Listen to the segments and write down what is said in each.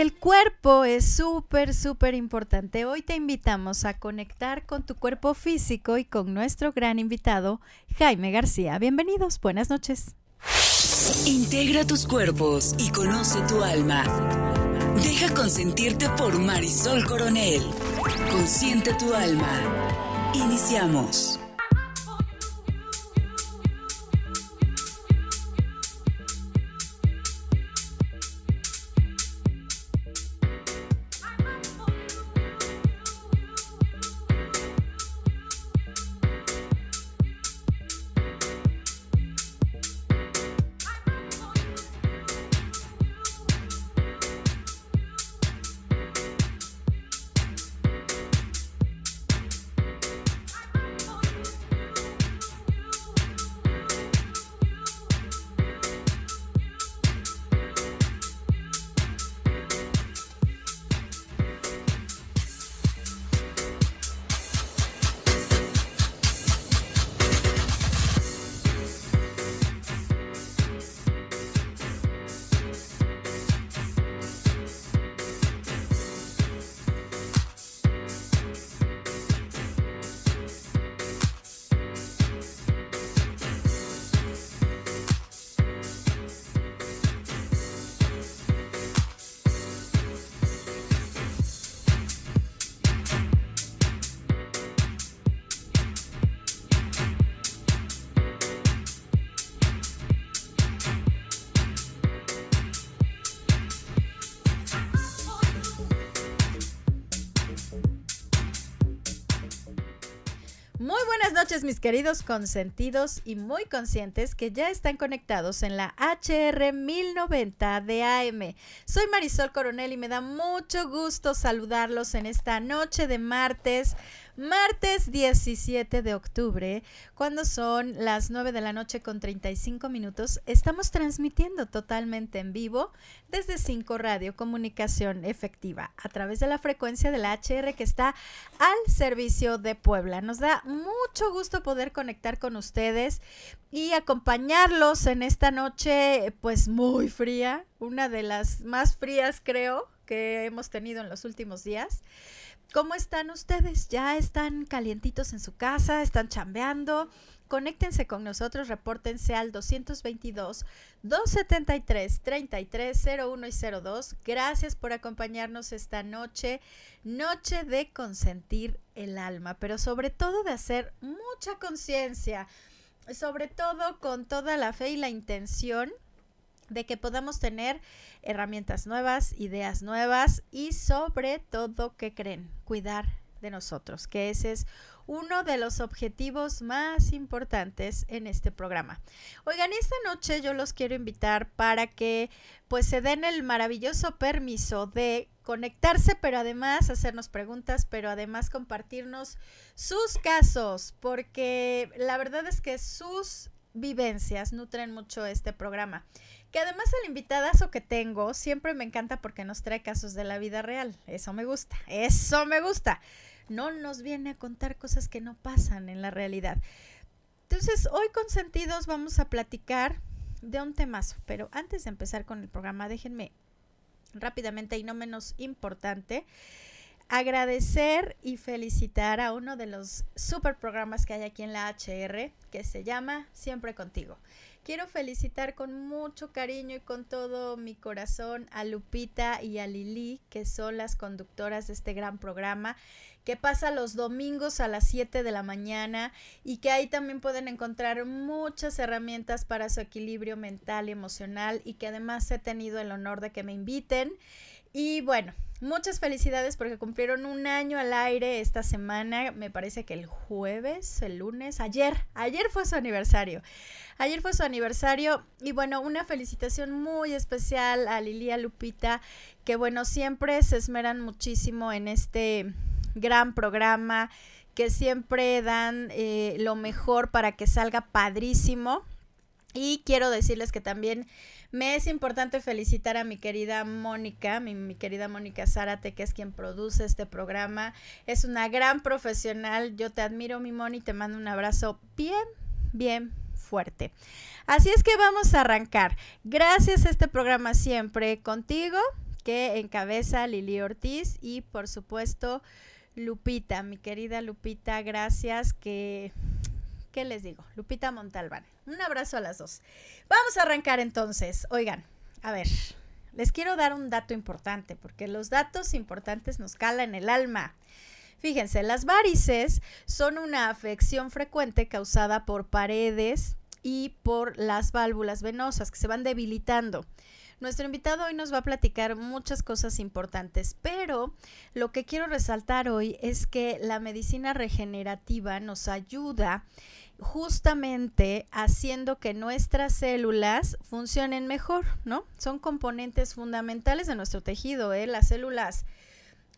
el cuerpo es súper, súper importante. Hoy te invitamos a conectar con tu cuerpo físico y con nuestro gran invitado, Jaime García. Bienvenidos, buenas noches. Integra tus cuerpos y conoce tu alma. Deja consentirte por Marisol Coronel. Consiente tu alma. Iniciamos. Queridos consentidos y muy conscientes que ya están conectados en la HR 1090 de AM. Soy Marisol Coronel y me da mucho gusto saludarlos en esta noche de martes martes 17 de octubre, cuando son las 9 de la noche con 35 minutos, estamos transmitiendo totalmente en vivo desde 5 Radio Comunicación Efectiva a través de la frecuencia de la HR que está al servicio de Puebla. Nos da mucho gusto poder conectar con ustedes y acompañarlos en esta noche pues muy fría, una de las más frías creo que hemos tenido en los últimos días. ¿Cómo están ustedes? ¿Ya están calientitos en su casa? ¿Están chambeando? Conéctense con nosotros, repórtense al 222-273-3301 y 02. Gracias por acompañarnos esta noche, noche de consentir el alma, pero sobre todo de hacer mucha conciencia, sobre todo con toda la fe y la intención de que podamos tener herramientas nuevas, ideas nuevas y sobre todo, ¿qué creen? Cuidar de nosotros, que ese es uno de los objetivos más importantes en este programa. Oigan, esta noche yo los quiero invitar para que pues se den el maravilloso permiso de conectarse, pero además hacernos preguntas, pero además compartirnos sus casos, porque la verdad es que sus vivencias nutren mucho este programa. Que además el invitadazo que tengo siempre me encanta porque nos trae casos de la vida real. Eso me gusta, eso me gusta. No nos viene a contar cosas que no pasan en la realidad. Entonces, hoy con sentidos vamos a platicar de un temazo, pero antes de empezar con el programa, déjenme rápidamente y no menos importante, agradecer y felicitar a uno de los super programas que hay aquí en la HR, que se llama Siempre contigo. Quiero felicitar con mucho cariño y con todo mi corazón a Lupita y a Lili, que son las conductoras de este gran programa que pasa los domingos a las 7 de la mañana y que ahí también pueden encontrar muchas herramientas para su equilibrio mental y emocional y que además he tenido el honor de que me inviten. Y bueno, Muchas felicidades porque cumplieron un año al aire esta semana, me parece que el jueves, el lunes, ayer, ayer fue su aniversario. Ayer fue su aniversario y bueno, una felicitación muy especial a Lilia Lupita, que bueno, siempre se esmeran muchísimo en este gran programa, que siempre dan eh, lo mejor para que salga padrísimo. Y quiero decirles que también me es importante felicitar a mi querida Mónica, mi, querida Mónica Zárate, que es quien produce este programa. Es una gran profesional. Yo te admiro, mi Moni, te mando un abrazo bien, bien fuerte. Así es que vamos a arrancar. Gracias a este programa siempre contigo que encabeza Lili Ortiz y por supuesto Lupita, mi querida Lupita, gracias que ¿qué les digo? Lupita Montalbán. Un abrazo a las dos. Vamos a arrancar entonces. Oigan, a ver, les quiero dar un dato importante porque los datos importantes nos calan el alma. Fíjense, las varices son una afección frecuente causada por paredes y por las válvulas venosas que se van debilitando. Nuestro invitado hoy nos va a platicar muchas cosas importantes, pero lo que quiero resaltar hoy es que la medicina regenerativa nos ayuda justamente haciendo que nuestras células funcionen mejor, ¿no? Son componentes fundamentales de nuestro tejido, ¿eh? Las células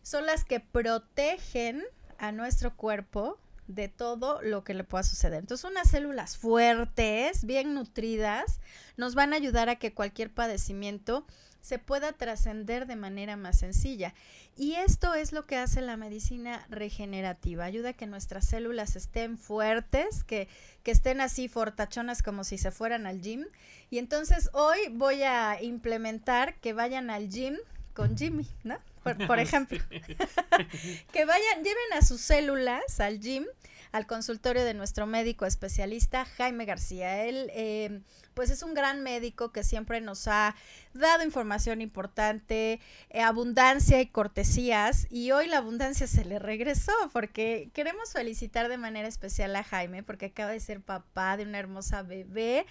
son las que protegen a nuestro cuerpo de todo lo que le pueda suceder. Entonces, unas células fuertes, bien nutridas, nos van a ayudar a que cualquier padecimiento se pueda trascender de manera más sencilla. Y esto es lo que hace la medicina regenerativa. Ayuda a que nuestras células estén fuertes, que, que estén así fortachonas como si se fueran al gym. Y entonces hoy voy a implementar que vayan al gym con Jimmy, ¿no? Por, ejemplo. que vayan, lleven a sus células al gym, al consultorio de nuestro médico especialista Jaime García. Él, eh, pues es un gran médico que siempre nos ha dado información importante, eh, abundancia y cortesías. Y hoy la abundancia se le regresó porque queremos felicitar de manera especial a Jaime porque acaba de ser papá de una hermosa bebé.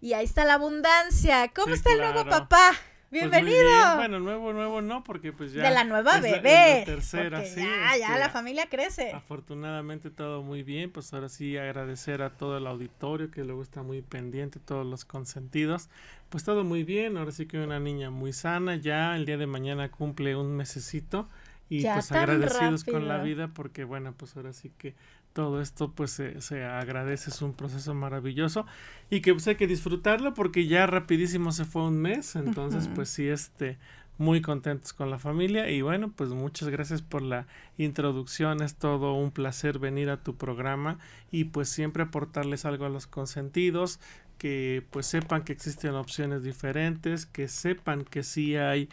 Y ahí está la abundancia. ¿Cómo está el nuevo papá? Pues Bienvenido. Bueno, nuevo, nuevo no, porque pues ya. De la nueva bebé. La, tercera, sí. Ya, ya este, la familia crece. Afortunadamente todo muy bien. Pues ahora sí agradecer a todo el auditorio que luego está muy pendiente, todos los consentidos. Pues todo muy bien. Ahora sí que una niña muy sana. Ya el día de mañana cumple un mesecito. Y pues agradecidos con la vida porque bueno, pues ahora sí que todo esto pues se, agradece, es un proceso maravilloso y que pues hay que disfrutarlo porque ya rapidísimo se fue un mes, entonces pues sí, este, muy contentos con la familia y bueno, pues muchas gracias por la introducción, es todo un placer venir a tu programa y pues siempre aportarles algo a los consentidos, que pues sepan que existen opciones diferentes, que sepan que sí hay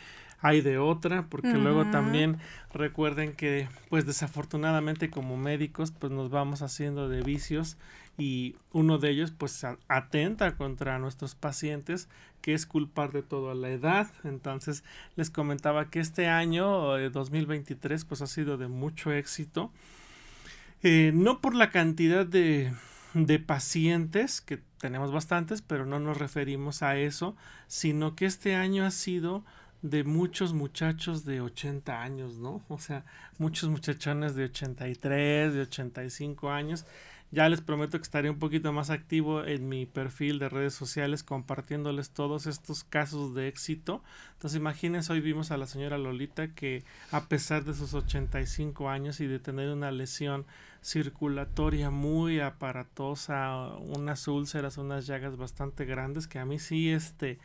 hay de otra, porque luego también recuerden que pues desafortunadamente como médicos pues nos vamos haciendo de vicios y uno de ellos pues atenta contra nuestros pacientes que es culpar de todo a la edad. Entonces les comentaba que este año 2023 eh, pues ha sido de mucho éxito eh, no por la cantidad de, de pacientes que tenemos bastantes pero no nos referimos a eso sino que este año ha sido de muchos muchachos de 80 años, ¿no? O sea, muchos muchachones de 83, de 85 años. Ya les prometo que estaré un poquito más activo en mi perfil de redes sociales compartiéndoles todos estos casos de éxito. Entonces imagínense, hoy vimos a la señora Lolita que a pesar de sus 85 años y de tener una lesión circulatoria muy aparatosa, unas úlceras, unas llagas bastante grandes que a mí sí este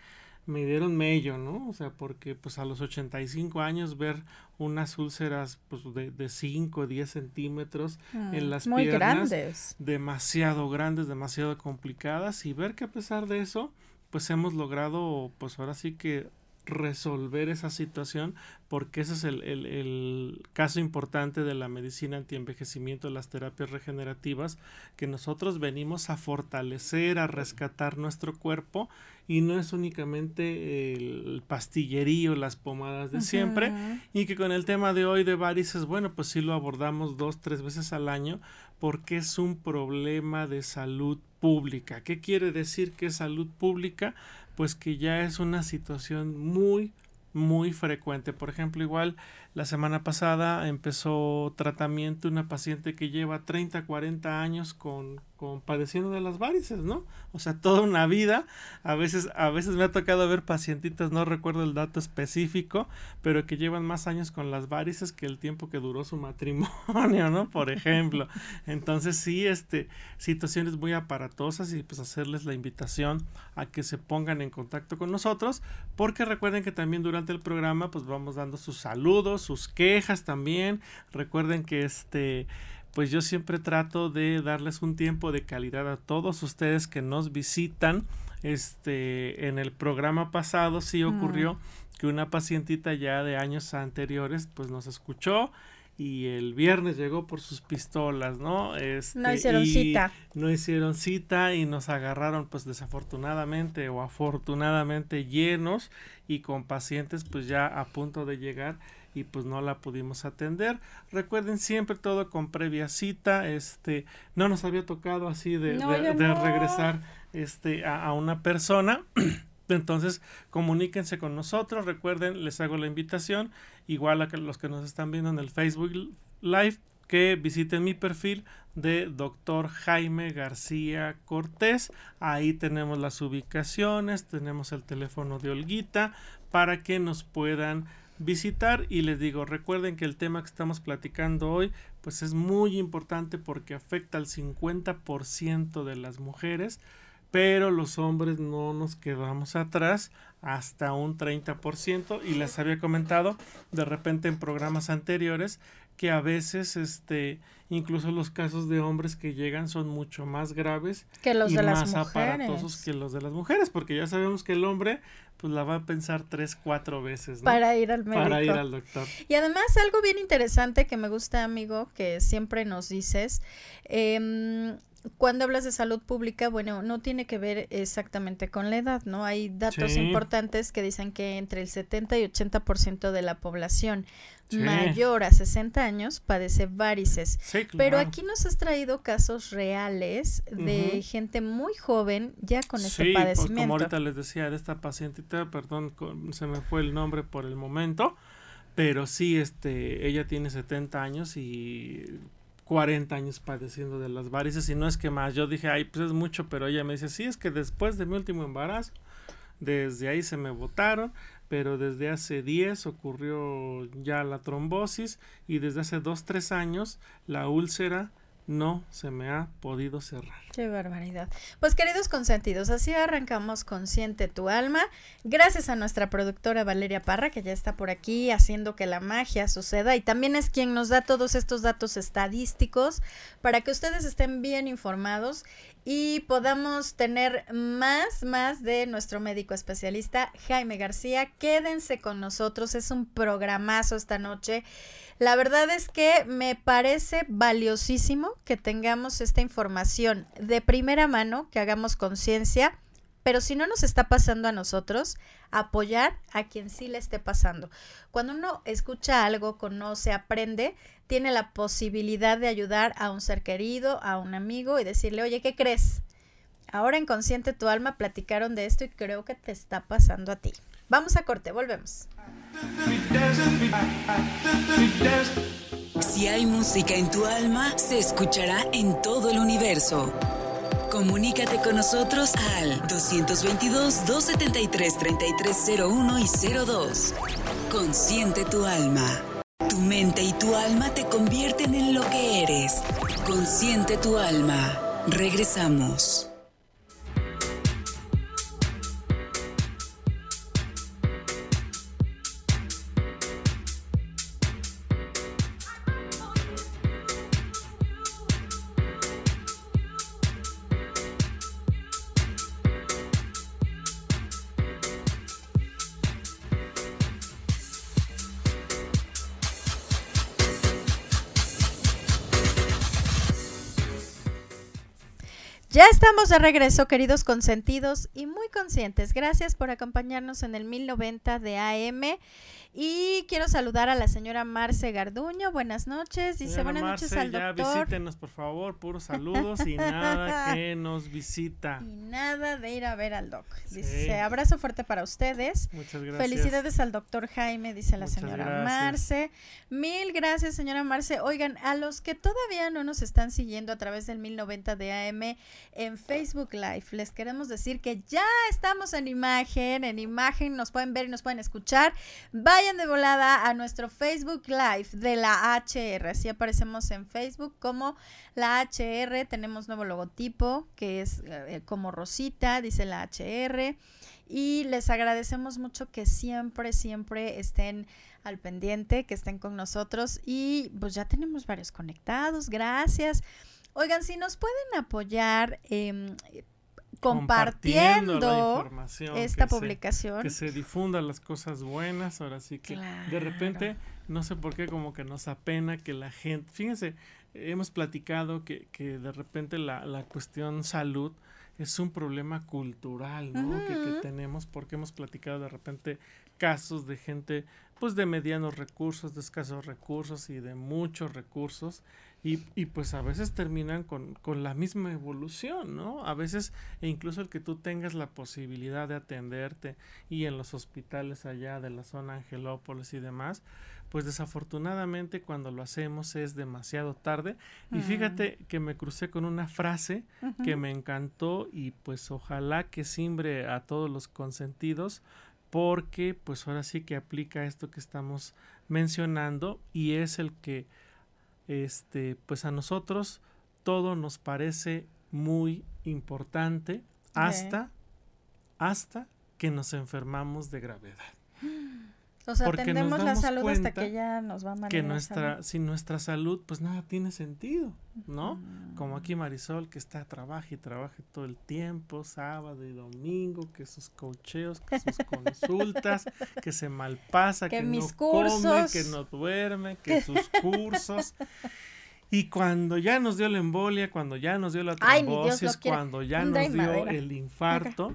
me dieron mello, ¿no? O sea, porque pues a los 85 años ver unas úlceras pues de, de 5 o 10 centímetros en mm, las muy piernas. Grandes. Demasiado grandes, demasiado complicadas y ver que a pesar de eso pues hemos logrado pues ahora sí que resolver esa situación porque ese es el, el, el, caso importante de la medicina antienvejecimiento, las terapias regenerativas, que nosotros venimos a fortalecer, a rescatar nuestro cuerpo y no es únicamente el pastillerío, las pomadas de siempre y que con el tema de hoy de varices, bueno, pues sí lo abordamos dos, tres veces al año porque es un problema de salud pública. ¿Qué quiere decir que es salud pública? Pues que ya es una situación muy, muy frecuente. Por ejemplo, igual la semana pasada empezó tratamiento una paciente que lleva 30, 40 años con, con padeciendo de las varices, ¿no? O sea, toda una vida. A veces, a veces me ha tocado ver pacientitas, no recuerdo el dato específico, pero que llevan más años con las varices que el tiempo que duró su matrimonio, ¿no? Por ejemplo. Entonces, sí, este, situaciones muy aparatosas y pues hacerles la invitación a que se pongan en contacto con nosotros, porque recuerden que también durante el programa pues vamos dando sus saludos sus quejas también. Recuerden que este pues yo siempre trato de darles un tiempo de calidad a todos ustedes que nos visitan este, en el programa pasado sí ocurrió que una pacientita ya de años anteriores pues nos escuchó y el viernes llegó por sus pistolas, ¿no? Este, no hicieron cita. No hicieron cita y nos agarraron pues desafortunadamente o afortunadamente llenos y con pacientes pues ya a punto de llegar y pues no la pudimos atender. Recuerden siempre todo con previa cita, este, no nos había tocado así de, de, regresar este, a, a una persona. Entonces, comuníquense con nosotros. Recuerden, les hago la invitación, igual a los que nos están viendo en el Facebook Live, que visiten mi perfil de doctor Jaime García Cortés. Ahí tenemos las ubicaciones, tenemos el teléfono de Olguita para que nos puedan visitar y les digo, recuerden que el tema que estamos platicando hoy pues es muy importante porque afecta al 50% de las mujeres pero los hombres no nos quedamos atrás hasta un 30% y les había comentado de repente en programas anteriores que a veces este incluso los casos de hombres que llegan son mucho más graves que los y de más las aparatosos que los de las mujeres porque ya sabemos que el hombre pues la va a pensar tres cuatro veces para ir al médico para ir al doctor. Y además algo bien interesante que me gusta amigo que siempre nos dices eh, cuando hablas de salud pública, bueno, no tiene que ver exactamente con la edad, ¿no? Hay datos importantes que dicen que entre el 70 y 80% de la población mayor a 60 años padece varices. Pero aquí nos has traído casos reales de gente muy joven ya con ese pues, padecimiento. como ahorita les decía de esta pacientita, perdón, se me fue el nombre por el momento, pero sí, este, ella tiene 70 años y 40 años padeciendo de las varices y no es que más. Yo dije, ay, pues es mucho, pero ella me dice, sí, es que después de mi último embarazo, desde ahí se me botaron, pero desde hace 10 ocurrió ya la trombosis y desde hace 2, 3 años la úlcera no se me ha podido cerrar. Qué barbaridad. Pues queridos consentidos, así arrancamos Consciente tu alma. Gracias a nuestra productora Valeria Parra, que ya está por aquí haciendo que la magia suceda y también es quien nos da todos estos datos estadísticos para que ustedes estén bien informados y podamos tener más, más de nuestro médico especialista Jaime García. Quédense con nosotros, es un programazo esta noche. La verdad es que me parece valiosísimo que tengamos esta información de primera mano, que hagamos conciencia, pero si no nos está pasando a nosotros, apoyar a quien sí le esté pasando. Cuando uno escucha algo, conoce, aprende, tiene la posibilidad de ayudar a un ser querido, a un amigo y decirle, oye, ¿qué crees? Ahora en Consciente tu alma platicaron de esto y creo que te está pasando a ti. Vamos a corte, volvemos. Si hay música en tu alma, se escuchará en todo el universo. Comunícate con nosotros al 222-273-3301 y 02. Consciente tu alma. Tu mente y tu alma te convierten en lo que eres. Consciente tu alma. Regresamos. Ya estamos de regreso, queridos consentidos y muy conscientes. Gracias por acompañarnos en el 1090 de AM. Y quiero saludar a la señora Marce Garduño. Buenas noches. Dice buenas noches al ya doctor. visítenos, por favor, puros saludos y nada que nos visita. Y nada de ir a ver al doc. Dice, abrazo fuerte para ustedes. Muchas gracias. Felicidades al doctor Jaime, dice la Muchas señora gracias. Marce. Mil gracias, señora Marce. Oigan, a los que todavía no nos están siguiendo a través del 1090 de AM en Facebook Live, les queremos decir que ya estamos en imagen. En imagen nos pueden ver y nos pueden escuchar. Vayan de volada a nuestro Facebook Live de la HR. Así aparecemos en Facebook como la HR. Tenemos nuevo logotipo que es eh, como Rosita, dice la HR. Y les agradecemos mucho que siempre, siempre estén al pendiente, que estén con nosotros. Y pues ya tenemos varios conectados. Gracias. Oigan, si nos pueden apoyar, eh, compartiendo, esta publicación. que se difundan las cosas buenas, ahora sí que de repente, no sé por qué, como que nos apena que la gente, fíjense, hemos platicado que, que de repente la, la cuestión salud es un problema cultural, ¿no? que, que, tenemos porque hemos platicado de repente casos de gente pues de medianos recursos, de escasos recursos y de muchos recursos y, y pues a veces terminan con, con, la misma evolución, ¿no? A veces e incluso el que tú tengas la posibilidad de atenderte y en los hospitales allá de la zona Angelópolis y demás, pues desafortunadamente cuando lo hacemos es demasiado tarde. Y fíjate que me crucé con una frase que me encantó y pues ojalá que simbre a todos los consentidos porque pues ahora sí que aplica esto que estamos mencionando y es el que este, pues a nosotros todo nos parece muy importante hasta, hasta que nos enfermamos de gravedad. O sea, tenemos la salud hasta que ya nos va mal. Que nuestra, sin nuestra salud, pues nada tiene sentido, ¿no? Como aquí Marisol, que está, trabaja y trabaja todo el tiempo, sábado y domingo, que sus cocheos, que sus consultas, que se malpasa, que, no come, que no duerme, que sus cursos. Y cuando ya nos dio la embolia, cuando ya nos dio la trombosis, cuando ya nos dio el infarto,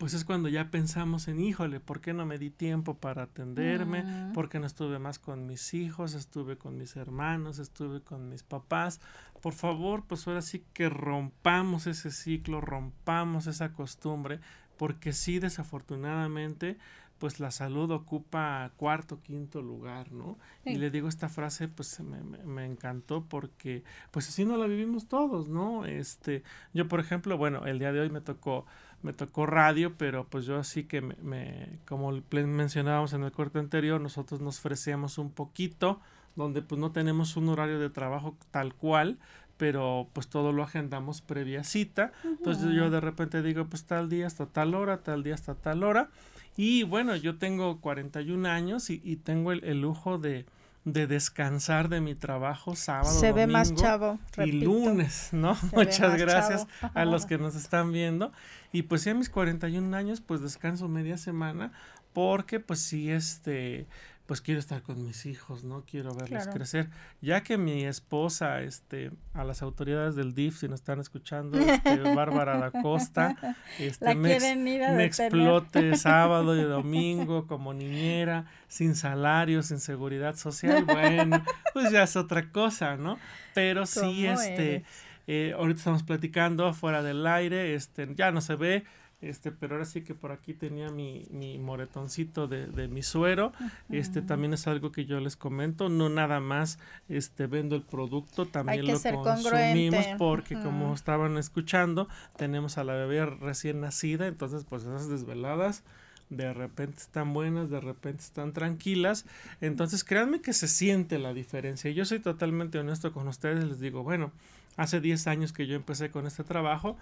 pues es cuando ya pensamos en, híjole, ¿por qué no me di tiempo para atenderme? Mm. ¿Por qué no estuve más con mis hijos? Estuve con mis hermanos, estuve con mis papás. Por favor, pues ahora sí que rompamos ese ciclo, rompamos esa costumbre, porque sí, desafortunadamente, pues la salud ocupa cuarto, quinto lugar, ¿no? Y le digo esta frase, pues me, me, me, encantó porque, pues así no la vivimos todos, ¿no? Este, yo, por ejemplo, bueno, el día de hoy me tocó me tocó radio, pero pues yo así que me, como mencionábamos en el corte anterior, nosotros nos ofrecíamos un poquito, donde pues no tenemos un horario de trabajo tal cual, pero pues todo lo agendamos previa cita. Entonces yo de repente digo, pues tal día hasta tal hora, tal día hasta tal hora. Y bueno, yo tengo 41 años y, y tengo el lujo de, de descansar de mi trabajo sábado, Se ve más chavo, y lunes, ¿no? Muchas gracias a los que nos están viendo. Y pues ya a mis 41 años, pues descanso media semana porque pues sí, este, pues quiero estar con mis hijos, ¿no? Quiero verlos crecer. Ya que mi esposa, este, a las autoridades del DIF, si nos están escuchando, este, Bárbara da Costa, este, me, me explote sábado y domingo como niñera, sin salario, sin seguridad social, bueno, pues ya es otra cosa, ¿no? Pero sí, este, eh, ahorita estamos platicando fuera del aire, este, ya no se ve, este, pero ahora sí que por aquí tenía mi, mi moretoncito de, de mi suero, este también es algo que yo les comento, no nada más este vendo el producto, también lo consumimos porque como estaban escuchando, tenemos a la bebé recién nacida, entonces pues esas desveladas de repente están buenas, de repente están tranquilas. Entonces, créanme que se siente la diferencia. Yo soy totalmente honesto con ustedes, les digo, bueno, hace 10 años que yo empecé con este trabajo,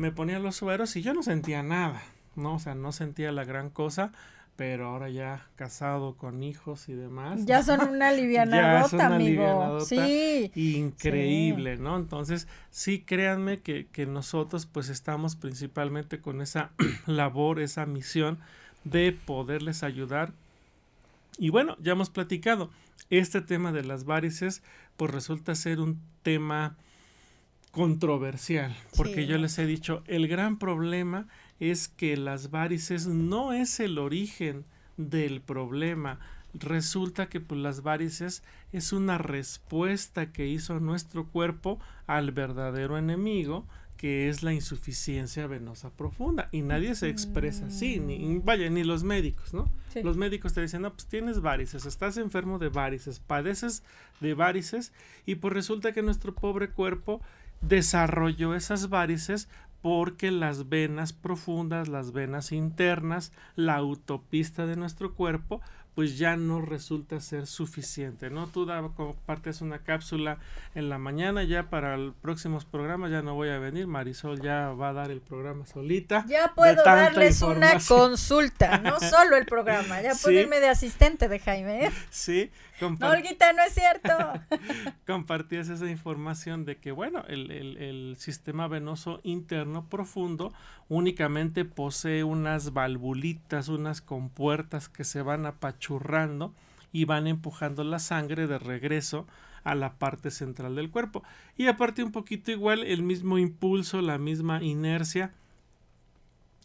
me ponía los sueros y yo no sentía nada, ¿no? O sea, no sentía la gran cosa, pero ahora ya casado con hijos y demás. Ya son una alivianadota, amigo. Sí. Increíble, ¿no? Entonces, sí, créanme que, que nosotros pues estamos principalmente con esa labor, esa misión de poderles ayudar. Y bueno, ya hemos platicado, este tema de las varices pues resulta ser un tema controversial, porque yo les he dicho, el gran problema es que las varices no es el origen del problema. Resulta que pues, las varices es una respuesta que hizo nuestro cuerpo al verdadero enemigo, que es la insuficiencia venosa profunda. Y nadie se expresa así, ni, vaya, ni los médicos, ¿no? Los médicos te dicen, no, pues tienes varices, estás enfermo de varices, padeces de varices, y pues resulta que nuestro pobre cuerpo desarrolló esas varices porque las venas profundas, las venas internas, la autopista de nuestro cuerpo, pues ya no resulta ser suficiente, ¿no? Tú da, compartes una cápsula en la mañana, ya para el próximos programas ya no voy a venir, Marisol ya va a dar el programa solita. Ya puedo darles una consulta, no solo el programa, ya puedo irme de asistente de Jaime. ¿eh? Sí. No, Olguita, no es cierto. compartías esa información de que, bueno, el, el, el sistema venoso interno profundo únicamente posee unas valvulitas, unas compuertas que se van apachurrando y van empujando la sangre de regreso a la parte central del cuerpo. Y aparte un poquito igual el mismo impulso, la misma inercia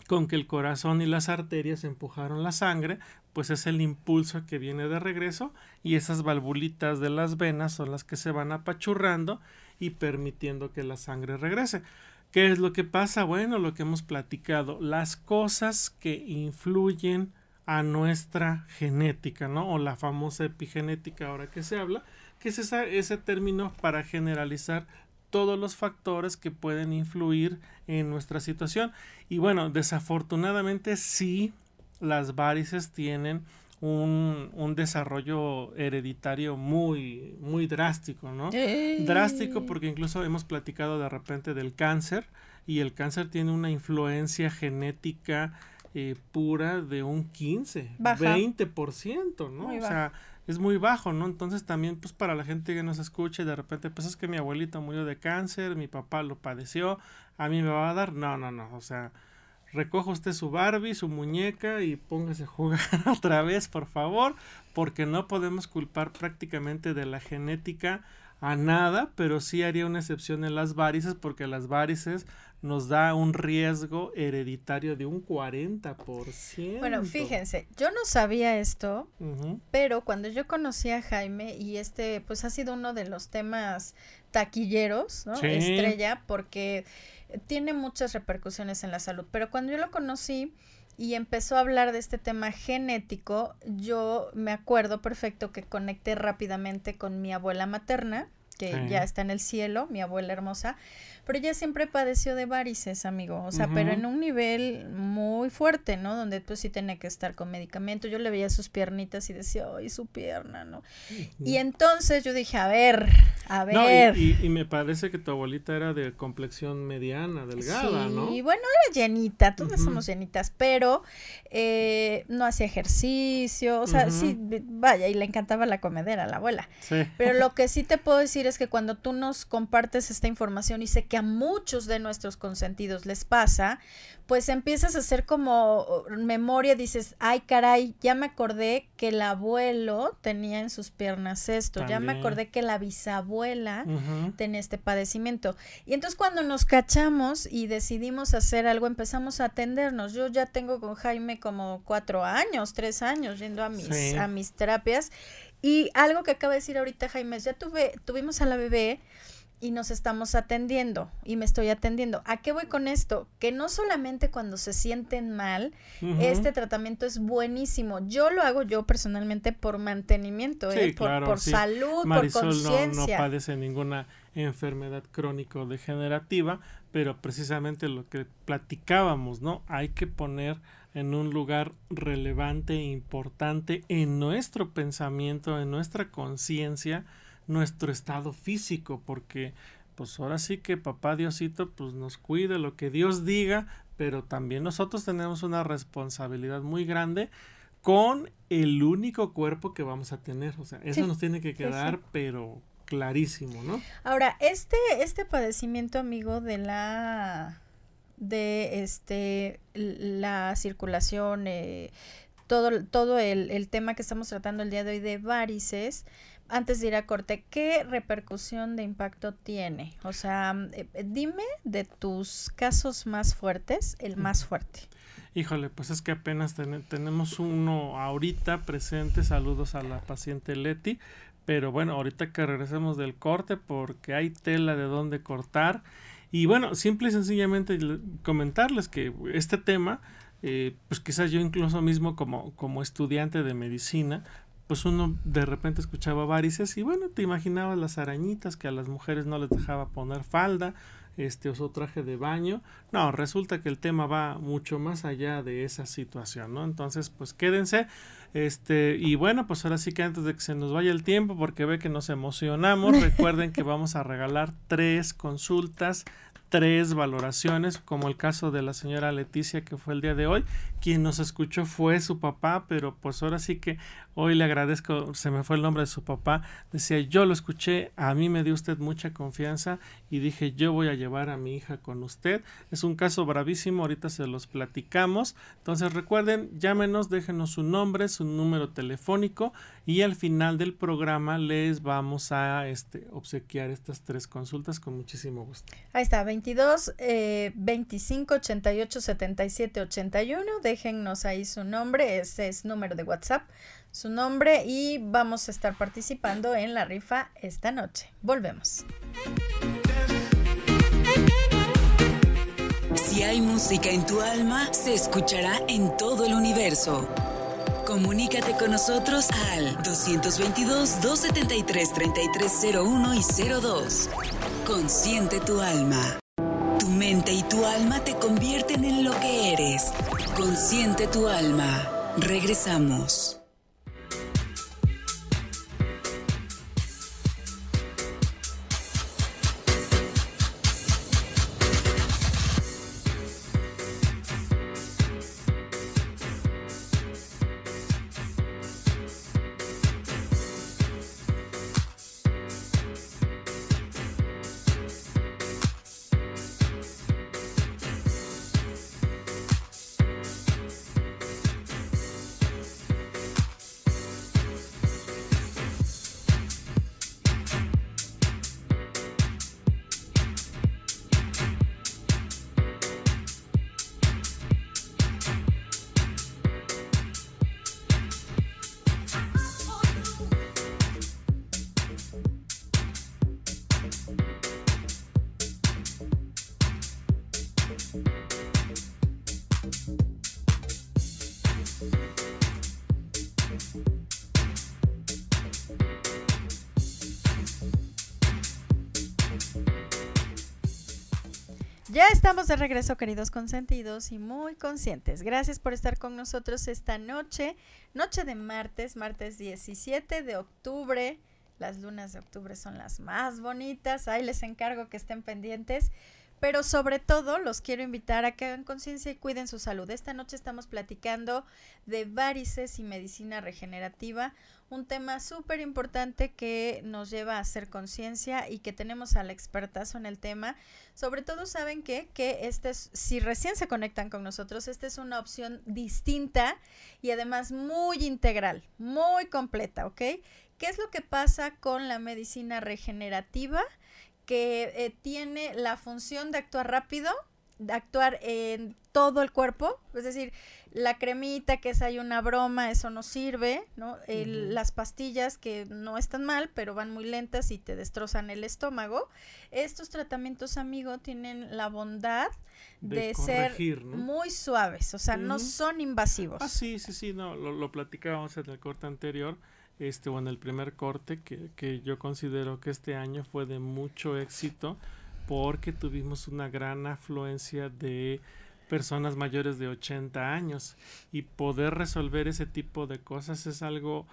con que el corazón y las arterias empujaron la sangre, pues es el impulso que viene de regreso y esas valvulitas de las venas son las que se van apachurrando y permitiendo que la sangre regrese. ¿Qué es lo que pasa? Bueno, lo que hemos platicado, las cosas que influyen a nuestra genética, ¿no? O la famosa epigenética ahora que se habla, que es ese término para generalizar todos los factores que pueden influir en nuestra situación. Y bueno, desafortunadamente sí, las varices tienen un, un, desarrollo hereditario muy, muy drástico, ¿no? Drástico porque incluso hemos platicado de repente del cáncer y el cáncer tiene una influencia genética eh, pura de un 15, 20%, ¿no? o sea, es muy bajo, ¿no? Entonces también, pues para la gente que nos escuche, de repente, pues es que mi abuelita murió de cáncer, mi papá lo padeció, a mí me va a dar, no, no, no, o sea, recoja usted su Barbie, su muñeca y póngase a jugar otra vez, por favor, porque no podemos culpar prácticamente de la genética a nada, pero sí haría una excepción en las varices, porque las varices nos da un riesgo hereditario de un 40%. Bueno, fíjense, yo no sabía esto, pero cuando yo conocí a Jaime y este pues ha sido uno de los temas taquilleros, ¿no? Estrella, porque tiene muchas repercusiones en la salud, pero cuando yo lo conocí y empezó a hablar de este tema genético, yo me acuerdo perfecto que conecté rápidamente con mi abuela materna, que ya está en el cielo, mi abuela hermosa, pero ella siempre padeció de varices, amigo, o sea, pero en un nivel muy fuerte, ¿no? Donde pues sí tenía que estar con medicamento. Yo le veía sus piernitas y decía, ay, su pierna, ¿no? Y entonces yo dije, a ver, a ver. y, me parece que tu abuelita era de complexión mediana, delgada, ¿no? Y bueno, era llenita, todas somos llenitas, pero eh, no hacía ejercicio, o sea, sí, vaya, y le encantaba la comedera a la abuela. Sí. Pero lo que sí te puedo decir es que cuando tú nos compartes esta información y sé que a muchos de nuestros consentidos les pasa, pues empiezas a hacer como memoria, dices, ay caray, ya me acordé que el abuelo tenía en sus piernas esto, ya me acordé que la bisabuela tenía este padecimiento. Y entonces cuando nos cachamos y decidimos hacer algo, empezamos a atendernos. Yo ya tengo con Jaime como cuatro años, tres años yendo a mis, a mis terapias. Y algo que acaba de decir ahorita Jaime, ya tuve, tuvimos a la bebé y nos estamos atendiendo y me estoy atendiendo. ¿A qué voy con esto? Que no solamente cuando se sienten mal, este tratamiento es buenísimo. Yo lo hago yo personalmente por mantenimiento, ¿eh? por, salud, por conciencia. No, no padece ninguna enfermedad crónico degenerativa, pero precisamente lo que platicábamos, ¿no? Hay que poner en un lugar relevante e importante en nuestro pensamiento, en nuestra conciencia, nuestro estado físico, porque pues ahora sí que papá Diosito pues nos cuide lo que Dios diga, pero también nosotros tenemos una responsabilidad muy grande con el único cuerpo que vamos a tener, o sea, eso nos tiene que quedar pero clarísimo, ¿no? Ahora, este este padecimiento amigo de la de este la circulación eh, todo, todo el, el tema que estamos tratando el día de hoy de varices, antes de ir a corte, ¿qué repercusión de impacto tiene? O sea, eh, dime de tus casos más fuertes, el más fuerte. Híjole, pues es que apenas tenemos uno ahorita presente. Saludos a la paciente Leti. Pero bueno, ahorita que regresemos del corte porque hay tela de dónde cortar. Y bueno, simple y sencillamente comentarles que este tema, eh, pues quizás yo incluso mismo como, como estudiante de medicina, pues uno de repente escuchaba varices y bueno, te imaginabas las arañitas que a las mujeres no les dejaba poner falda, este o su traje de baño. No, resulta que el tema va mucho más allá de esa situación, ¿no? Entonces, pues quédense. Este, y bueno, pues ahora sí que antes de que se nos vaya el tiempo, porque ve que nos emocionamos, recuerden que vamos a regalar tres consultas tres valoraciones, como el caso de la señora Leticia que fue el día de hoy. Quien nos escuchó fue su papá, pero pues ahora sí que hoy le agradezco, se me fue el nombre de su papá. Decía, yo lo escuché, a mí me dio usted mucha confianza y dije, yo voy a llevar a mi hija con usted. Es un caso bravísimo, ahorita se los platicamos. Entonces recuerden, llámenos, déjenos su nombre, su número telefónico y al final del programa les vamos a este, obsequiar estas tres consultas con muchísimo gusto. Ahí está, 22 eh, 25 88 77 81. Déjennos ahí su nombre, ese es número de WhatsApp, su nombre y vamos a estar participando en la rifa esta noche. Volvemos. Si hay música en tu alma, se escuchará en todo el universo. Comunícate con nosotros al 222-273-3301 y 02. Consciente tu alma. Y tu alma te convierten en lo que eres. Consciente tu alma. Regresamos. Ya estamos de regreso, queridos consentidos y muy conscientes. Gracias por estar con nosotros esta noche, noche de martes, martes 17 de octubre. Las lunas de octubre son las más bonitas. Ahí les encargo que estén pendientes. Pero sobre todo los quiero invitar a que hagan conciencia y cuiden su salud. Esta noche estamos platicando de varices y medicina regenerativa, un tema súper importante que nos lleva a hacer conciencia y que tenemos al expertazo en el tema. Sobre todo saben que, que este es, si recién se conectan con nosotros, esta es una opción distinta y además muy integral, muy completa, ¿ok? ¿Qué es lo que pasa con la medicina regenerativa? Que eh, tiene la función de actuar rápido, de actuar en todo el cuerpo, es decir, la cremita que es ahí una broma, eso no sirve, ¿no? El, Las pastillas que no están mal, pero van muy lentas y te destrozan el estómago. Estos tratamientos, amigo, tienen la bondad de, ser muy suaves, o sea, no son invasivos. Ah, sí, sí, sí, no, lo, lo platicábamos en el corte anterior este o en el primer corte que, que yo considero que este año fue de mucho éxito porque tuvimos una gran afluencia de personas mayores de 80 años. Y poder resolver ese tipo de cosas es algo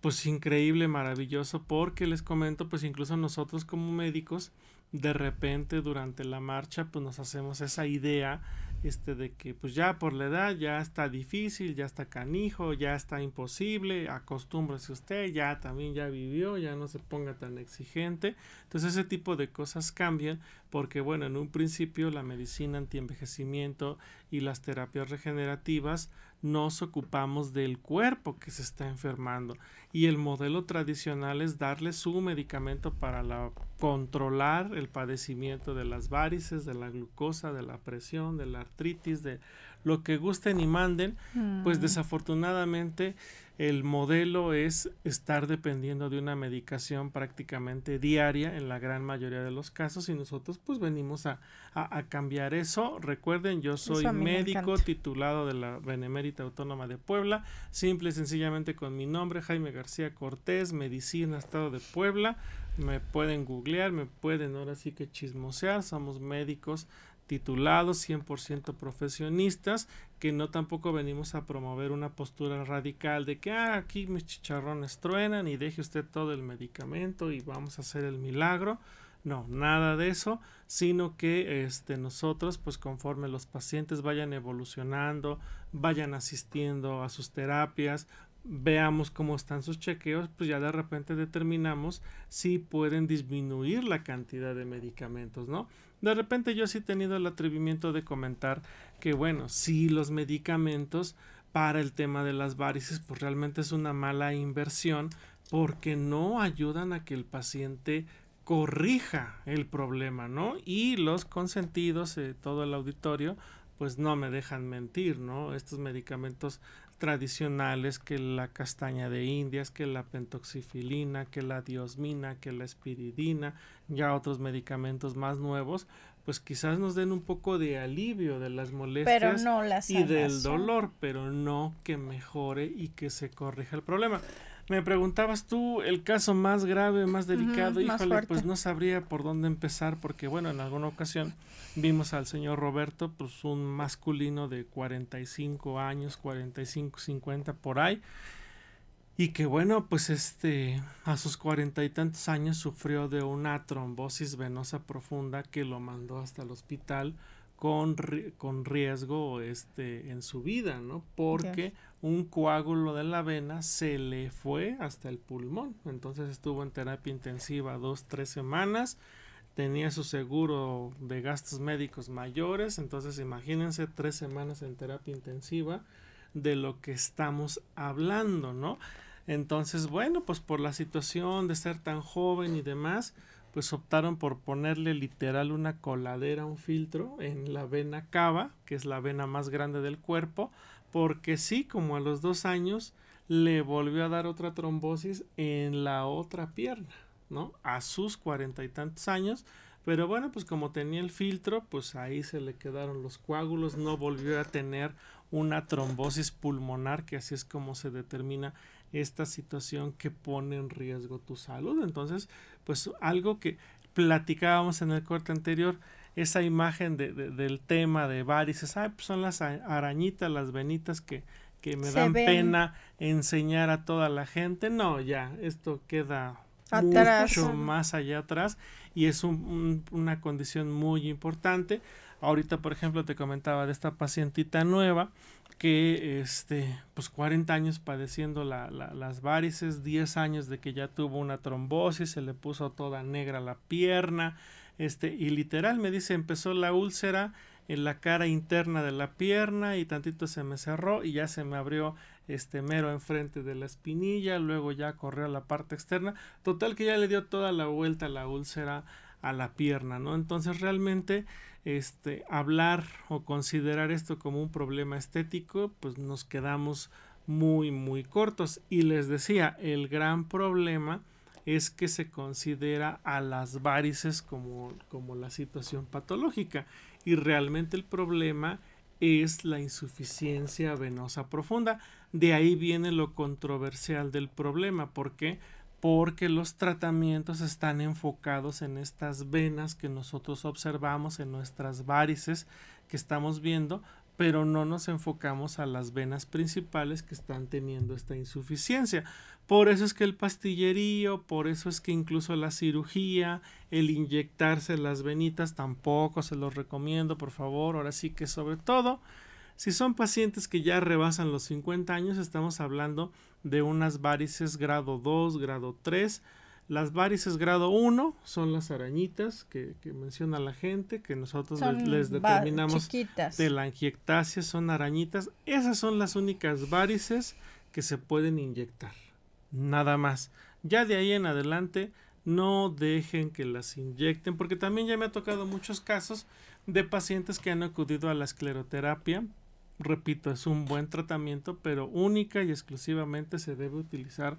pues increíble, maravilloso, porque les comento, pues incluso nosotros como médicos, de repente durante la marcha, pues nos hacemos esa idea este de que pues ya por la edad ya está difícil, ya está canijo, ya está imposible, acostúmbrese usted, ya también ya vivió, ya no se ponga tan exigente. Entonces ese tipo de cosas cambian porque bueno, en un principio la medicina antienvejecimiento y las terapias regenerativas nos ocupamos del cuerpo que se está enfermando y el modelo tradicional es darle su medicamento para la, controlar el padecimiento de las varices, de la glucosa, de la presión, de la artritis, de lo que gusten y manden, pues Mm. desafortunadamente el modelo es estar dependiendo de una medicación prácticamente diaria en la gran mayoría de los casos y nosotros pues venimos a, a- a cambiar eso. Recuerden, yo soy médico titulado de la Benemérita Autónoma de Puebla, simple y sencillamente con mi nombre, Jaime García Cortés, Medicina, Estado de Puebla. Me pueden googlear, me pueden ahora sí que chismosear, somos médicos titulados 100% profesionistas que no tampoco venimos a promover una postura radical de que ah, aquí mis chicharrones truenan y deje usted todo el medicamento y vamos a hacer el milagro no nada de eso sino que este nosotros pues conforme los pacientes vayan evolucionando vayan asistiendo a sus terapias veamos cómo están sus chequeos, pues ya de repente determinamos si pueden disminuir la cantidad de medicamentos, ¿no? De repente yo sí he tenido el atrevimiento de comentar que, bueno, sí los medicamentos para el tema de las varices, pues realmente es una mala inversión porque no ayudan a que el paciente corrija el problema, ¿no? Y los consentidos, eh, todo el auditorio, pues no me dejan mentir, ¿no? Estos medicamentos tradicionales que la castaña de indias, que la pentoxifilina, que la diosmina, que la espiridina, ya otros medicamentos más nuevos, pues quizás nos den un poco de alivio de las molestias no la y del sanación. dolor, pero no que mejore y que se corrija el problema. Me preguntabas tú el caso más grave, más delicado, híjole, pues no sabría por dónde empezar porque bueno, en alguna ocasión vimos al señor Roberto, pues un masculino de 45 años, 45, 50 por ahí, y que bueno, pues este, a sus cuarenta y tantos años sufrió de una trombosis venosa profunda que lo mandó hasta el hospital con, con riesgo este, en su vida, ¿no? Porque un coágulo de la vena se le fue hasta el pulmón. Entonces estuvo en terapia intensiva dos, tres semanas. Tenía su seguro de gastos médicos mayores. Entonces imagínense tres semanas en terapia intensiva de lo que estamos hablando, ¿no? Entonces, bueno, pues por la situación de ser tan joven y demás, pues optaron por ponerle literal una coladera, un filtro en la vena cava, que es la vena más grande del cuerpo, porque sí, como a los dos años, le volvió a dar otra trombosis en la otra pierna, ¿no? A sus cuarenta y tantos años, pero bueno, pues como tenía el filtro, pues ahí se le quedaron los coágulos, no volvió a tener una trombosis pulmonar, que así es como se determina esta situación que pone en riesgo tu salud. Entonces, pues algo que platicábamos en el corte anterior, esa imagen de, de- del tema de varices, ah, pues son las arañitas, las venitas que, que me Se dan ven. pena enseñar a toda la gente. No, ya, esto queda Atrás. mucho más allá atrás y es un- un- una condición muy importante. Ahorita, por ejemplo, te comentaba de esta pacientita nueva que, este, pues 40 años padeciendo la- la- las varices, 10 años de que ya tuvo una trombosis, se le puso toda negra la pierna, este, y literal me dice, empezó la úlcera en la cara interna de la pierna y tantito se me cerró y ya se me abrió este mero enfrente de la espinilla, luego ya corrió a la parte externa, total que ya le dio toda la vuelta la úlcera a la pierna, ¿no? Entonces realmente este hablar o considerar esto como un problema estético, pues nos quedamos muy muy cortos y les decía, el gran problema es que se considera a las varices como, como la situación patológica y realmente el problema es la insuficiencia venosa profunda. De ahí viene lo controversial del problema. Porque los tratamientos están enfocados en estas venas que nosotros observamos, en nuestras varices que estamos viendo, pero no nos enfocamos a las venas principales que están teniendo esta insuficiencia. Por eso es que el pastillerío, por eso es que incluso la cirugía, el inyectarse las venitas tampoco se los recomiendo, por favor. Ahora sí que sobre todo, si son pacientes que ya rebasan los 50 años, estamos hablando de unas varices grado 2, grado 3. Las varices grado 1 son las arañitas que, que menciona la gente, que nosotros les, les determinamos chiquitas. de la angiectasia, son arañitas. Esas son las únicas varices que se pueden inyectar. Nada más. Ya de ahí en adelante, no dejen que las inyecten, porque también ya me ha tocado muchos casos de pacientes que han acudido a la escleroterapia repito, es un buen tratamiento, pero única y exclusivamente se debe utilizar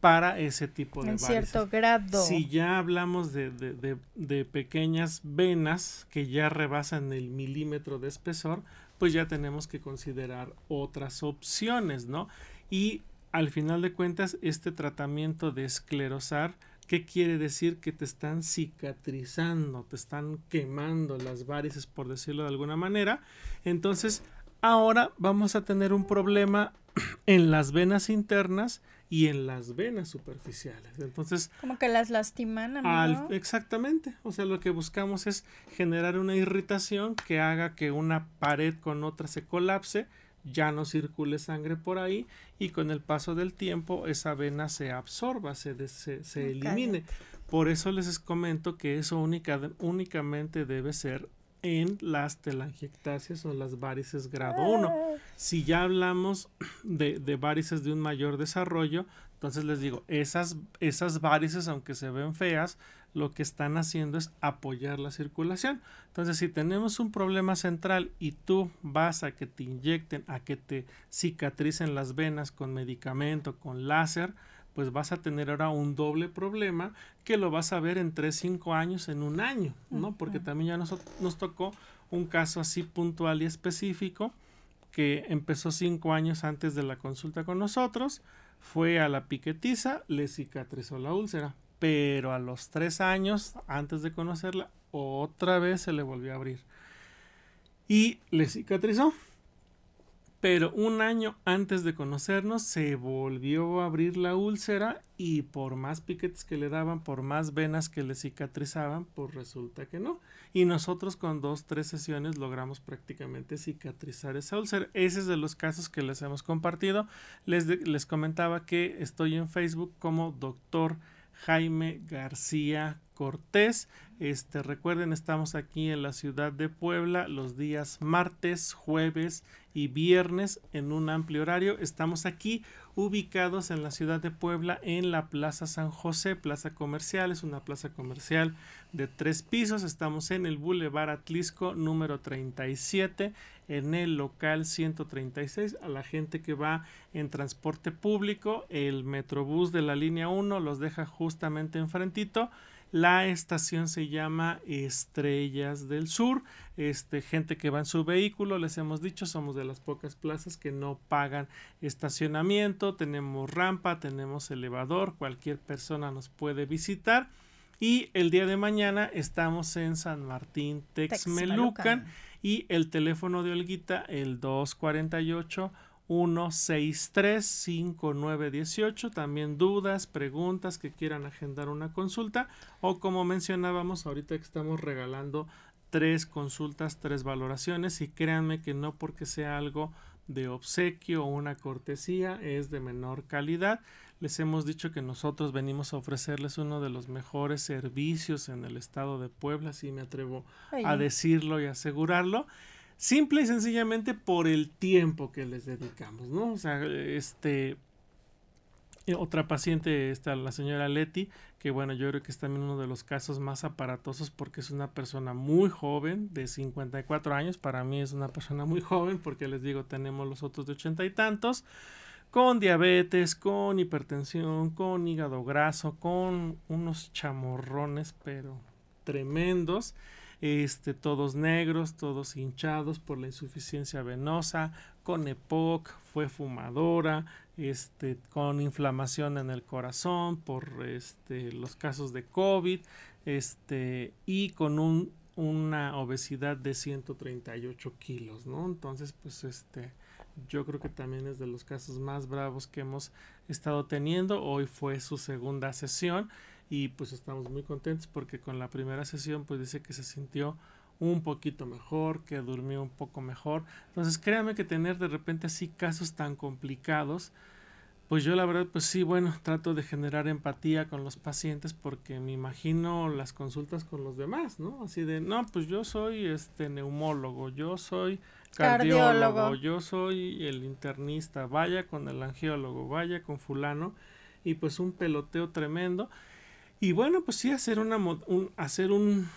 para ese tipo de en cierto grado. Si ya hablamos de, de, de, pequeñas venas que ya rebasan el milímetro de espesor, pues ya tenemos que considerar otras opciones, ¿no? Y al final de cuentas, este tratamiento de esclerosar, ¿qué quiere decir? Que te están cicatrizando, te están quemando las varices, por decirlo de alguna manera. Entonces, ahora vamos a tener un problema en las venas internas y en las venas superficiales. Entonces, como que las lastiman. Al, exactamente. O sea, lo que buscamos es generar una irritación que haga que una pared con otra se colapse, ya no circule sangre por ahí y con el paso del tiempo esa vena se absorba, se, se, elimine. Por eso les comento que eso única, únicamente debe ser en las telangiectasias o las varices grado 1. Ah. Si ya hablamos de, de, varices de un mayor desarrollo, entonces les digo, esas, esas varices, aunque se ven feas, lo que están haciendo es apoyar la circulación. Entonces, si tenemos un problema central y tú vas a que te inyecten, a que te cicatricen las venas con medicamento, con láser, pues vas a tener ahora un doble problema que lo vas a ver en 3, 5 años, en un año, ¿no? Porque también ya nos, nos tocó un caso así puntual y específico que empezó 5 años antes de la consulta con nosotros, fue a la piquetiza, le cicatrizó la úlcera, pero a los 3 años, antes de conocerla, otra vez se le volvió a abrir. Y le cicatrizó pero un año antes de conocernos se volvió a abrir la úlcera y por más piquetes que le daban, por más venas que le cicatrizaban, pues resulta que no. Y nosotros con dos, tres sesiones logramos prácticamente cicatrizar esa úlcera. Ese es de los casos que les hemos compartido. Les, les comentaba que estoy en Facebook como doctor Jaime García Cortés. Este, recuerden, estamos aquí en la ciudad de Puebla los días martes, jueves y viernes en un amplio horario. Estamos aquí ubicados en la ciudad de Puebla en la Plaza San José, plaza comercial, es una plaza comercial de tres pisos. Estamos en el Boulevard Atlisco número 37 en el local 136 a la gente que va en transporte público el metrobús de la línea 1 los deja justamente enfrentito la estación se llama Estrellas del Sur. Este, gente que va en su vehículo, les hemos dicho, somos de las pocas plazas que no pagan estacionamiento. Tenemos rampa, tenemos elevador, cualquier persona nos puede visitar. Y el día de mañana estamos en San Martín, Texmelucan. Y el teléfono de Olguita, el 248 163-5918. También dudas, preguntas que quieran agendar una consulta. O como mencionábamos, ahorita que estamos regalando tres consultas, tres valoraciones. Y créanme que no porque sea algo de obsequio o una cortesía es de menor calidad. Les hemos dicho que nosotros venimos a ofrecerles uno de los mejores servicios en el estado de Puebla, si me atrevo a decirlo y asegurarlo simple y sencillamente por el tiempo que les dedicamos, ¿no? O sea, este eh, otra paciente está la señora Leti, que bueno, yo creo que es también uno de los casos más aparatosos porque es una persona muy joven, de 54 años, para mí es una persona muy joven porque les digo, tenemos los otros de ochenta y tantos, con diabetes, con hipertensión, con hígado graso, con unos chamorrones, pero tremendos este, todos negros, todos hinchados por la insuficiencia venosa, con EPOC, fue fumadora, este, con inflamación en el corazón por este, los casos de COVID, este, y con un, una obesidad de 138 kilos, ¿no? Entonces, pues, este, yo creo que también es de los casos más bravos que hemos estado teniendo. Hoy fue su segunda sesión y pues estamos muy contentos porque con la primera sesión pues dice que se sintió un poquito mejor, que durmió un poco mejor. Entonces créanme que tener de repente así casos tan complicados, pues yo la verdad pues sí, bueno, trato de generar empatía con los pacientes porque me imagino las consultas con los demás, ¿no? Así de, no, pues yo soy este neumólogo, yo soy cardiólogo, cardiólogo. yo soy el internista, vaya con el angiólogo, vaya con fulano y pues un peloteo tremendo y bueno, pues sí, hacer, una, un, hacer un,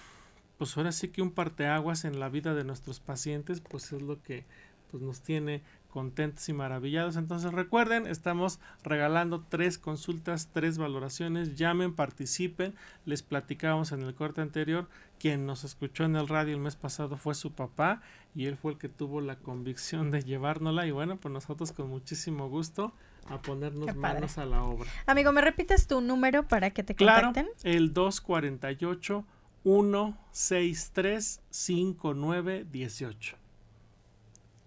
pues ahora sí que un parteaguas en la vida de nuestros pacientes, pues es lo que pues nos tiene contentos y maravillados. Entonces recuerden, estamos regalando tres consultas, tres valoraciones. Llamen, participen. Les platicábamos en el corte anterior. Quien nos escuchó en el radio el mes pasado fue su papá y él fue el que tuvo la convicción de llevárnosla. Y bueno, pues nosotros con muchísimo gusto a ponernos manos a la obra. Amigo, ¿me repites tu número para que te contacten? Claro, el 248 163 5918.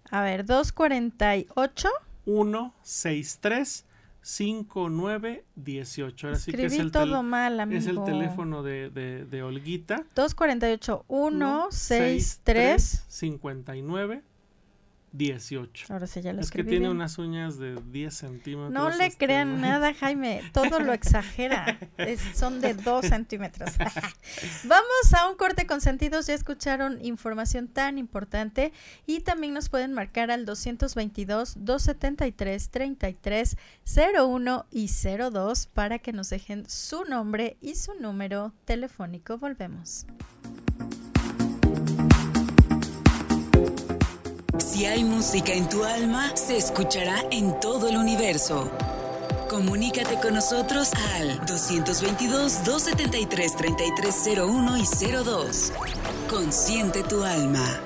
A ver, 248. 163 5918. Ahora sí que es el todo mal, amigo. Es el teléfono de, de, de Olguita. 248 163 59 18. Ahora sí ya lo Es que tiene unas uñas de 10 centímetros. No le este, crean nada, Jaime. Todo lo exagera. son de 2 centímetros. Vamos a un corte con sentidos. Ya escucharon información tan importante. Y también nos pueden marcar al 222-273-3301 y 02 para que nos dejen su nombre y su número telefónico. Volvemos. Si hay música en tu alma, se escuchará en todo el universo. Comunícate con nosotros al 222-273-3301 y 02. Consciente tu alma.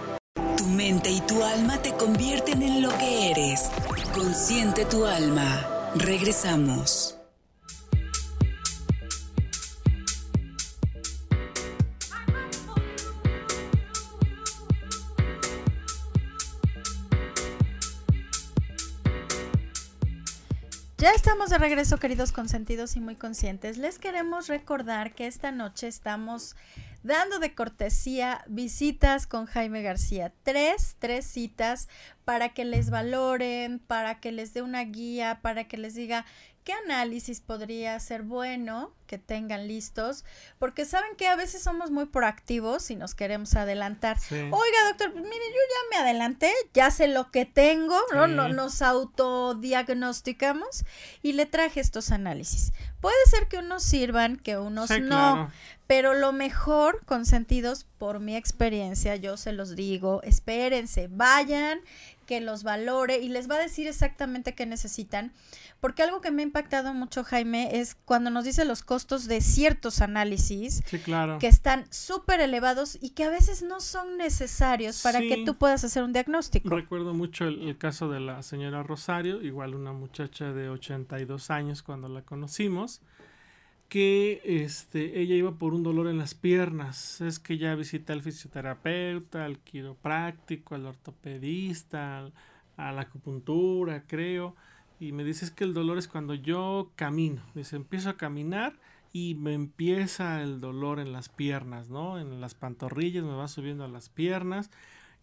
Tu mente y tu alma te convierten en lo que eres. Consciente tu alma. Regresamos. Ya estamos de regreso, queridos consentidos y muy conscientes. Les queremos recordar que esta noche estamos dando de cortesía visitas con Jaime García. Tres, tres citas para que les valoren, para que les dé una guía, para que les diga qué análisis podría ser bueno que tengan listos, porque saben que a veces somos muy proactivos y nos queremos adelantar. Oiga, doctor, pues mire, yo ya me adelanté, ya sé lo que tengo, ¿no? no nos autodiagnosticamos y le traje estos análisis. Puede ser que unos sirvan, que unos no, pero lo mejor, consentidos, por mi experiencia, yo se los digo, espérense, vayan, que los valore y les va a decir exactamente qué necesitan. Porque algo que me ha impactado mucho, Jaime, es cuando nos dice los costos de ciertos análisis claro. que están súper elevados y que a veces no son necesarios para que tú puedas hacer un diagnóstico. Recuerdo mucho el, caso de la señora Rosario, igual una muchacha de 82 años cuando la conocimos que este, ella iba por un dolor en las piernas. Es que ya visita al fisioterapeuta, al quiropráctico, al ortopedista, a la acupuntura, creo. Y me dice es que el dolor es cuando yo camino. Dice, empiezo a caminar y me empieza el dolor en las piernas, ¿no? En las pantorrillas me va subiendo a las piernas.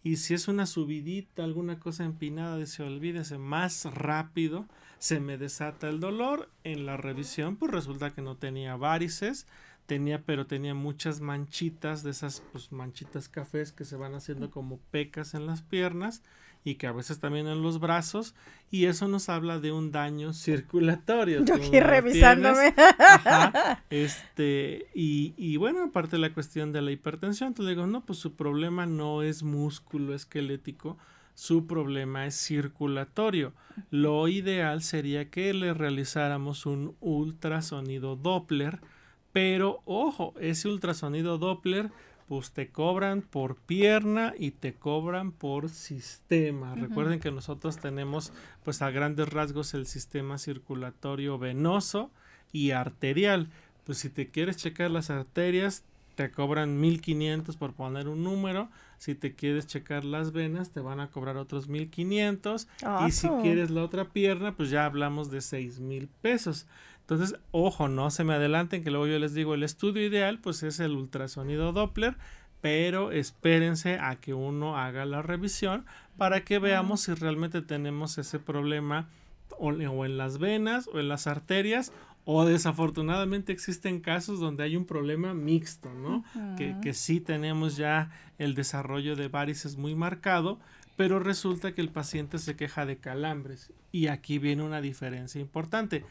Y si es una subidita, alguna cosa empinada, dice, olvídese más rápido se me desata el dolor. En la revisión, pues resulta que no tenía varices, tenía, pero tenía muchas manchitas, de esas pues, manchitas cafés que se van haciendo como pecas en las piernas y que a veces también en los brazos y eso nos habla de un daño circulatorio. Yo aquí revisándome. este, y, y bueno, aparte de la cuestión de la hipertensión, te digo, no, pues su problema no es músculo esquelético, su problema es circulatorio. Lo ideal sería que le realizáramos un ultrasonido Doppler, pero ojo, ese ultrasonido Doppler pues te cobran por pierna y te cobran por sistema. Recuerden que nosotros tenemos pues a grandes rasgos el sistema circulatorio venoso y arterial. Pues si te quieres checar las arterias, te cobran 1500 por poner un número. Si te quieres checar las venas, te van a cobrar otros 1500. Y si quieres la otra pierna, pues ya hablamos de 6000 pesos. Entonces, ojo, no se me adelanten, que luego yo les digo, el estudio ideal, pues es el ultrasonido Doppler, pero espérense a que uno haga la revisión para que veamos si realmente tenemos ese problema o en las venas o en las arterias o desafortunadamente existen casos donde hay un problema mixto, ¿no? que, que, sí tenemos ya el desarrollo de varices muy marcado, pero resulta que el paciente se queja de calambres. Y aquí viene una diferencia importante.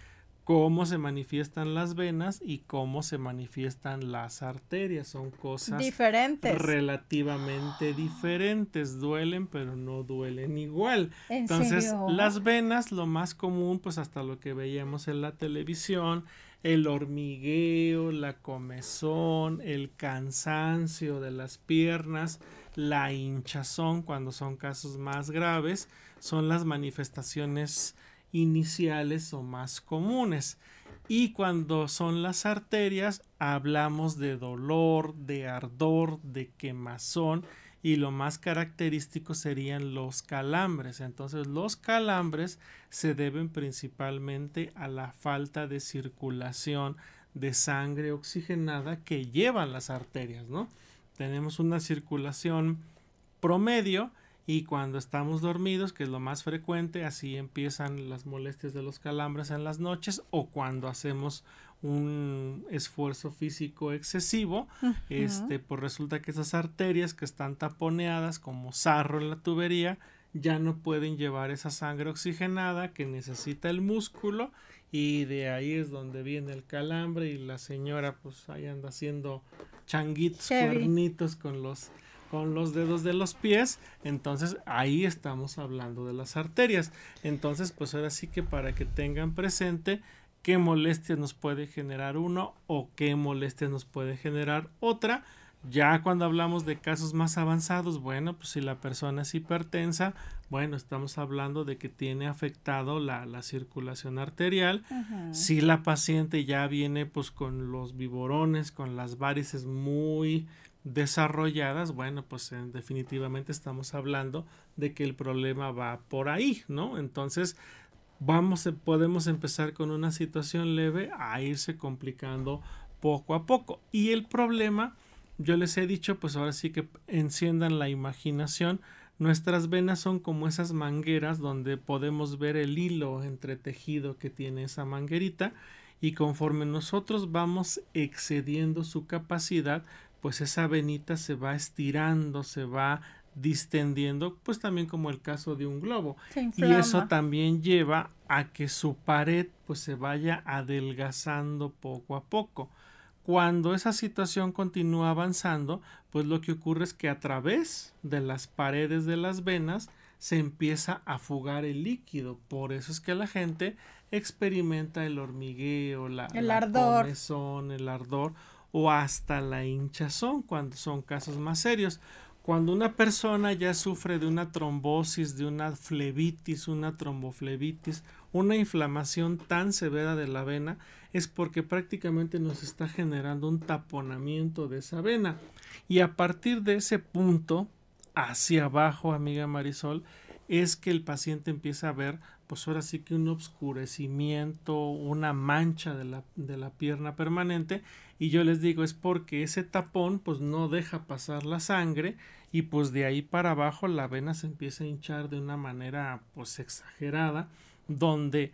Cómo se manifiestan las venas y cómo se manifiestan las arterias. Son cosas diferentes. Relativamente diferentes. Duelen, pero no duelen igual. Entonces, las venas, lo más común, pues hasta lo que veíamos en la televisión, el hormigueo, la comezón, el cansancio de las piernas, la hinchazón cuando son casos más graves, son las manifestaciones iniciales o más comunes. Y cuando son las arterias, hablamos de dolor, de ardor, de quemazón y lo más característico serían los calambres. Entonces los calambres se deben principalmente a la falta de circulación de sangre oxigenada que llevan las arterias, ¿no? Tenemos una circulación promedio y cuando estamos dormidos, que es lo más frecuente, así empiezan las molestias de los calambres en las noches o cuando hacemos un esfuerzo físico excesivo, este, pues resulta que esas arterias que están taponeadas como sarro en la tubería ya no pueden llevar esa sangre oxigenada que necesita el músculo y de ahí es donde viene el calambre y la señora pues ahí anda haciendo changuitos, cuernitos con los con los dedos de los pies, entonces ahí estamos hablando de las arterias. Entonces, pues ahora sí que para que tengan presente qué molestias nos puede generar uno o qué molestias nos puede generar otra. Ya cuando hablamos de casos más avanzados, bueno, pues si la persona es hipertensa, bueno, estamos hablando de que tiene afectado la, circulación arterial. Si la paciente ya viene pues con los viborones, con las varices muy desarrolladas, bueno, pues definitivamente estamos hablando de que el problema va por ahí, ¿no? Entonces, vamos, podemos empezar con una situación leve a irse complicando poco a poco. Y el problema, yo les he dicho, pues ahora sí que enciendan la imaginación. Nuestras venas son como esas mangueras donde podemos ver el hilo entretejido que tiene esa manguerita y conforme nosotros vamos excediendo su capacidad, pues esa venita se va estirando, se va distendiendo, pues también como el caso de un globo. Y eso también lleva a que su pared pues se vaya adelgazando poco a poco. Cuando esa situación continúa avanzando, pues lo que ocurre es que a través de las paredes de las venas se empieza a fugar el líquido. Por eso es que la gente experimenta el hormigueo, la, el ardor. el ardor o hasta la hinchazón cuando son casos más serios. Cuando una persona ya sufre de una trombosis, de una flebitis, una tromboflebitis, una inflamación tan severa de la vena, es porque prácticamente nos está generando un taponamiento de esa vena. Y a partir de ese punto, hacia abajo, amiga Marisol, es que el paciente empieza a ver, pues ahora sí que un obscurecimiento, una mancha de la, de la pierna permanente y yo les digo es porque ese tapón pues no deja pasar la sangre y pues de ahí para abajo la vena se empieza a hinchar de una manera pues exagerada donde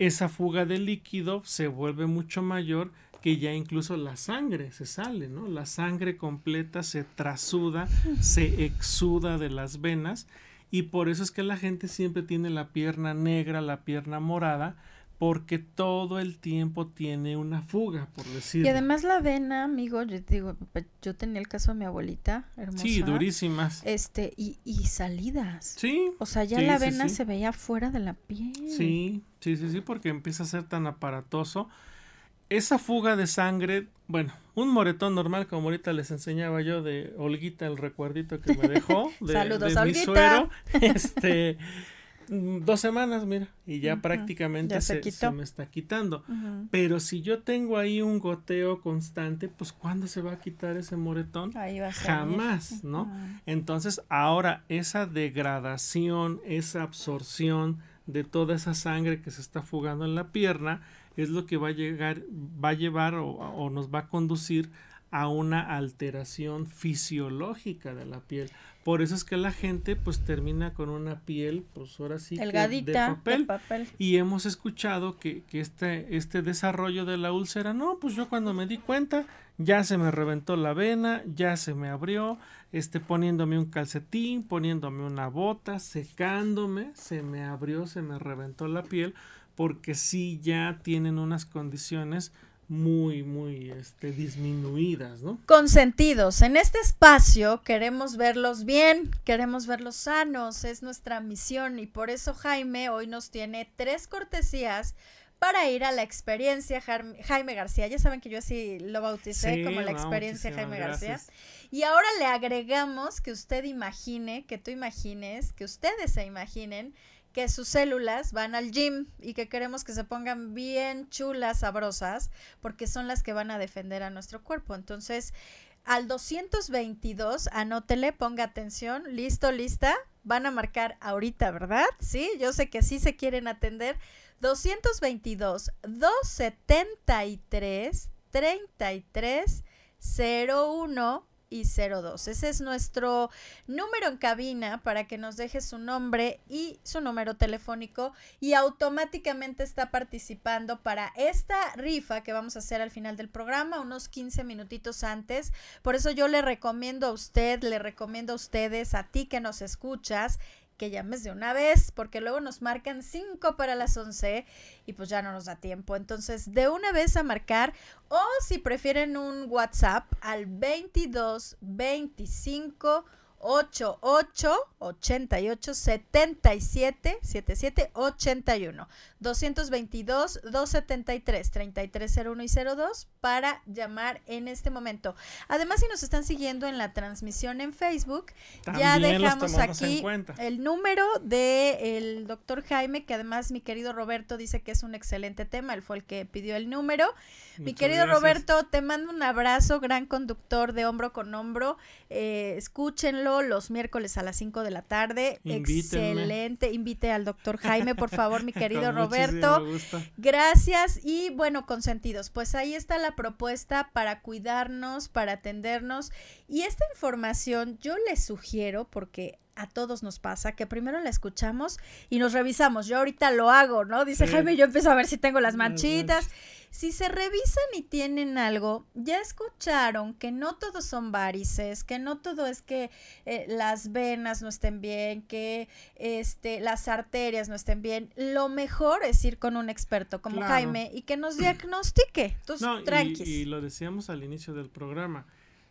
esa fuga de líquido se vuelve mucho mayor que ya incluso la sangre se sale, ¿no? La sangre completa se trasuda, se exuda de las venas y por eso es que la gente siempre tiene la pierna negra, la pierna morada, porque todo el tiempo tiene una fuga, por decirlo. Y además la vena, amigo, yo digo, yo tenía el caso de mi abuelita, hermosa. Sí, durísimas. Este, y, y salidas. Sí. O sea, ya la vena se veía fuera de la piel. Sí, sí, sí, sí, porque empieza a ser tan aparatoso. Esa fuga de sangre, bueno, un moretón normal, como ahorita les enseñaba yo de Olguita, el recuerdito que me dejó. De, Saludos, de mi suero. Este dos semanas, mira, y ya prácticamente se, me está quitando. Pero si yo tengo ahí un goteo constante, pues ¿cuándo se va a quitar ese moretón? Jamás, ¿no? Entonces, ahora esa degradación, esa absorción de toda esa sangre que se está fugando en la pierna, es lo que va a llegar, va a llevar o nos va a conducir a una alteración fisiológica de la piel. Por eso es que la gente pues termina con una piel pues ahora sí de, papel. Y hemos escuchado que, que, este, este desarrollo de la úlcera, no, pues yo cuando me di cuenta ya se me reventó la vena, ya se me abrió, este, poniéndome un calcetín, poniéndome una bota, secándome, se me abrió, se me reventó la piel porque sí ya tienen unas condiciones muy, muy este, disminuidas, ¿no? Consentidos. En este espacio queremos verlos bien, queremos verlos sanos, es nuestra misión y por eso Jaime hoy nos tiene tres cortesías para ir a la experiencia Jaime García. Ya saben que yo así lo bauticé como la experiencia Jaime García. Y ahora le agregamos que usted imagine, que tú imagines, que ustedes se imaginen que sus células van al gym y que queremos que se pongan bien chulas, sabrosas, porque son las que van a defender a nuestro cuerpo. Entonces, al 222, anótele, ponga atención, listo, lista, van a marcar ahorita, ¿verdad? Sí, yo sé que sí se quieren atender. 222 273 33 01 y 02. Ese es nuestro número en cabina para que nos deje su nombre y su número telefónico y automáticamente está participando para esta rifa que vamos a hacer al final del programa, unos 15 minutitos antes. Por eso yo le recomiendo a usted, le recomiendo a ustedes, a ti que nos escuchas, que llames de una vez, porque luego nos marcan 5 para las 11 y pues ya no nos da tiempo. Entonces, de una vez a marcar, o si prefieren un WhatsApp al 22 25 88 88 77 77 81 222 273 3301 y 02 para llamar en este momento. Además, si nos están siguiendo en la transmisión en Facebook, ya dejamos aquí el número de el doctor Jaime, que además mi querido Roberto dice que es un excelente tema, él fue el que pidió el número. mi querido Roberto, te mando un abrazo, gran conductor de hombro con hombro. Eh, escúchenlo los miércoles a las 5 de la tarde. Excelente. Invite al doctor Jaime, por favor, mi querido Roberto. Gracias. Y bueno, consentidos, pues ahí está la propuesta para cuidarnos, para atendernos. Y esta información yo les sugiero porque a todos nos pasa que primero la escuchamos y nos revisamos. Yo ahorita lo hago, ¿no? Dice Jaime, yo empiezo a ver si tengo las manchitas. Si se revisan y tienen algo, ya escucharon que no todos son varices, que no todo es que eh, las venas no estén bien, que este, las arterias no estén bien. Lo mejor es ir con un experto como Jaime y que nos diagnostique. Entonces, no, y lo decíamos al inicio del programa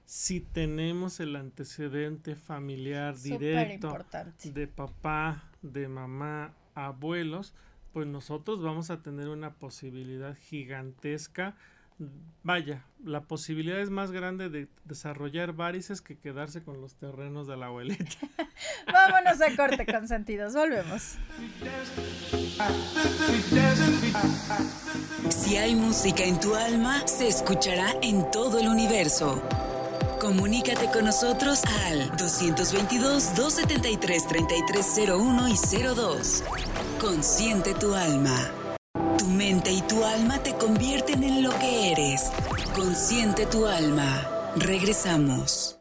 si tenemos el antecedente familiar directo de papá, de mamá, abuelos, pues nosotros vamos a tener una posibilidad gigantesca. Vaya, la posibilidad es más grande de desarrollar varices que quedarse con los terrenos de la abuelita. Vámonos a corte con sentidos, volvemos. Si hay música en tu alma, se escuchará en todo el universo. Comunícate con nosotros al 222-273-3301 y 02. Consciente tu alma. Tu mente y tu alma te convierten en lo que eres. Consciente tu alma. Regresamos.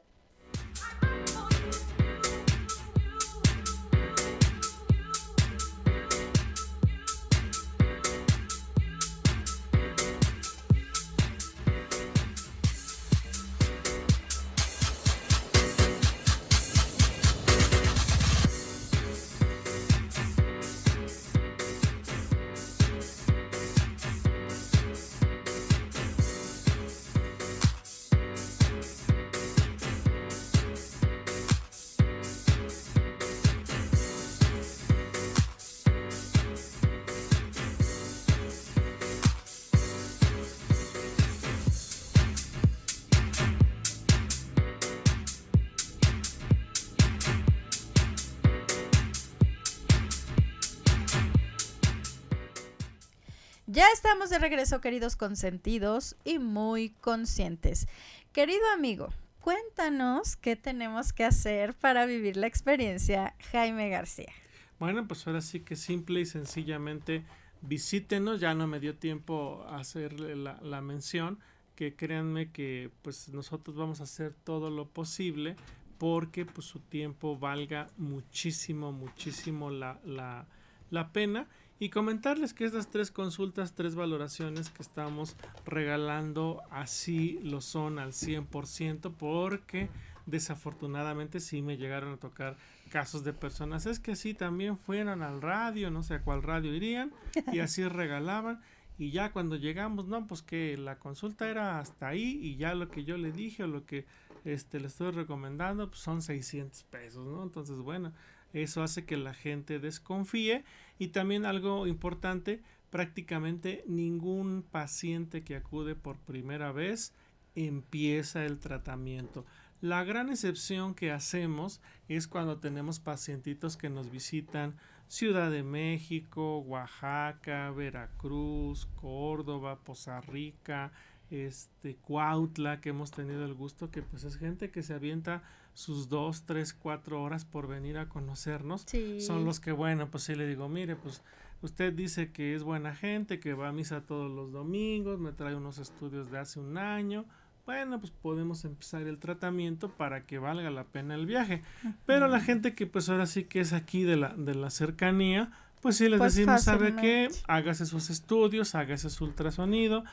De regreso, queridos consentidos y muy conscientes. Querido amigo, cuéntanos qué tenemos que hacer para vivir la experiencia Jaime García. Bueno, pues ahora sí que simple y sencillamente visítenos, ya no me dio tiempo a hacerle la, mención, que créanme que pues nosotros vamos a hacer todo lo posible porque pues su tiempo valga muchísimo, muchísimo la, la, la pena y comentarles que estas tres consultas, tres valoraciones que estamos regalando, así lo son al 100% porque desafortunadamente sí me llegaron a tocar casos de personas, es que sí también fueron al radio, no sé a cuál radio irían, y así regalaban. Y ya cuando llegamos, no, pues que la consulta era hasta ahí y ya lo que yo le dije o lo que este, le estoy recomendando pues son 600 pesos, ¿no? Entonces, bueno, eso hace que la gente desconfíe y también algo importante, prácticamente ningún paciente que acude por primera vez empieza el tratamiento. La gran excepción que hacemos es cuando tenemos pacientitos que nos visitan Ciudad de México, Oaxaca, Veracruz, Córdoba, Poza Rica, este Cuautla, que hemos tenido el gusto, que pues es gente que se avienta sus dos, tres, cuatro horas por venir a conocernos. Son los que, bueno, pues sí le digo, mire, pues usted dice que es buena gente, que va a misa todos los domingos, me trae unos estudios de hace un año, bueno, pues podemos empezar el tratamiento para que valga la pena el viaje. Pero la gente que pues ahora sí que es aquí de la, de la cercanía, pues sí les pues decimos, ¿sabe qué? Hágase sus estudios, hágase su ultrasonido,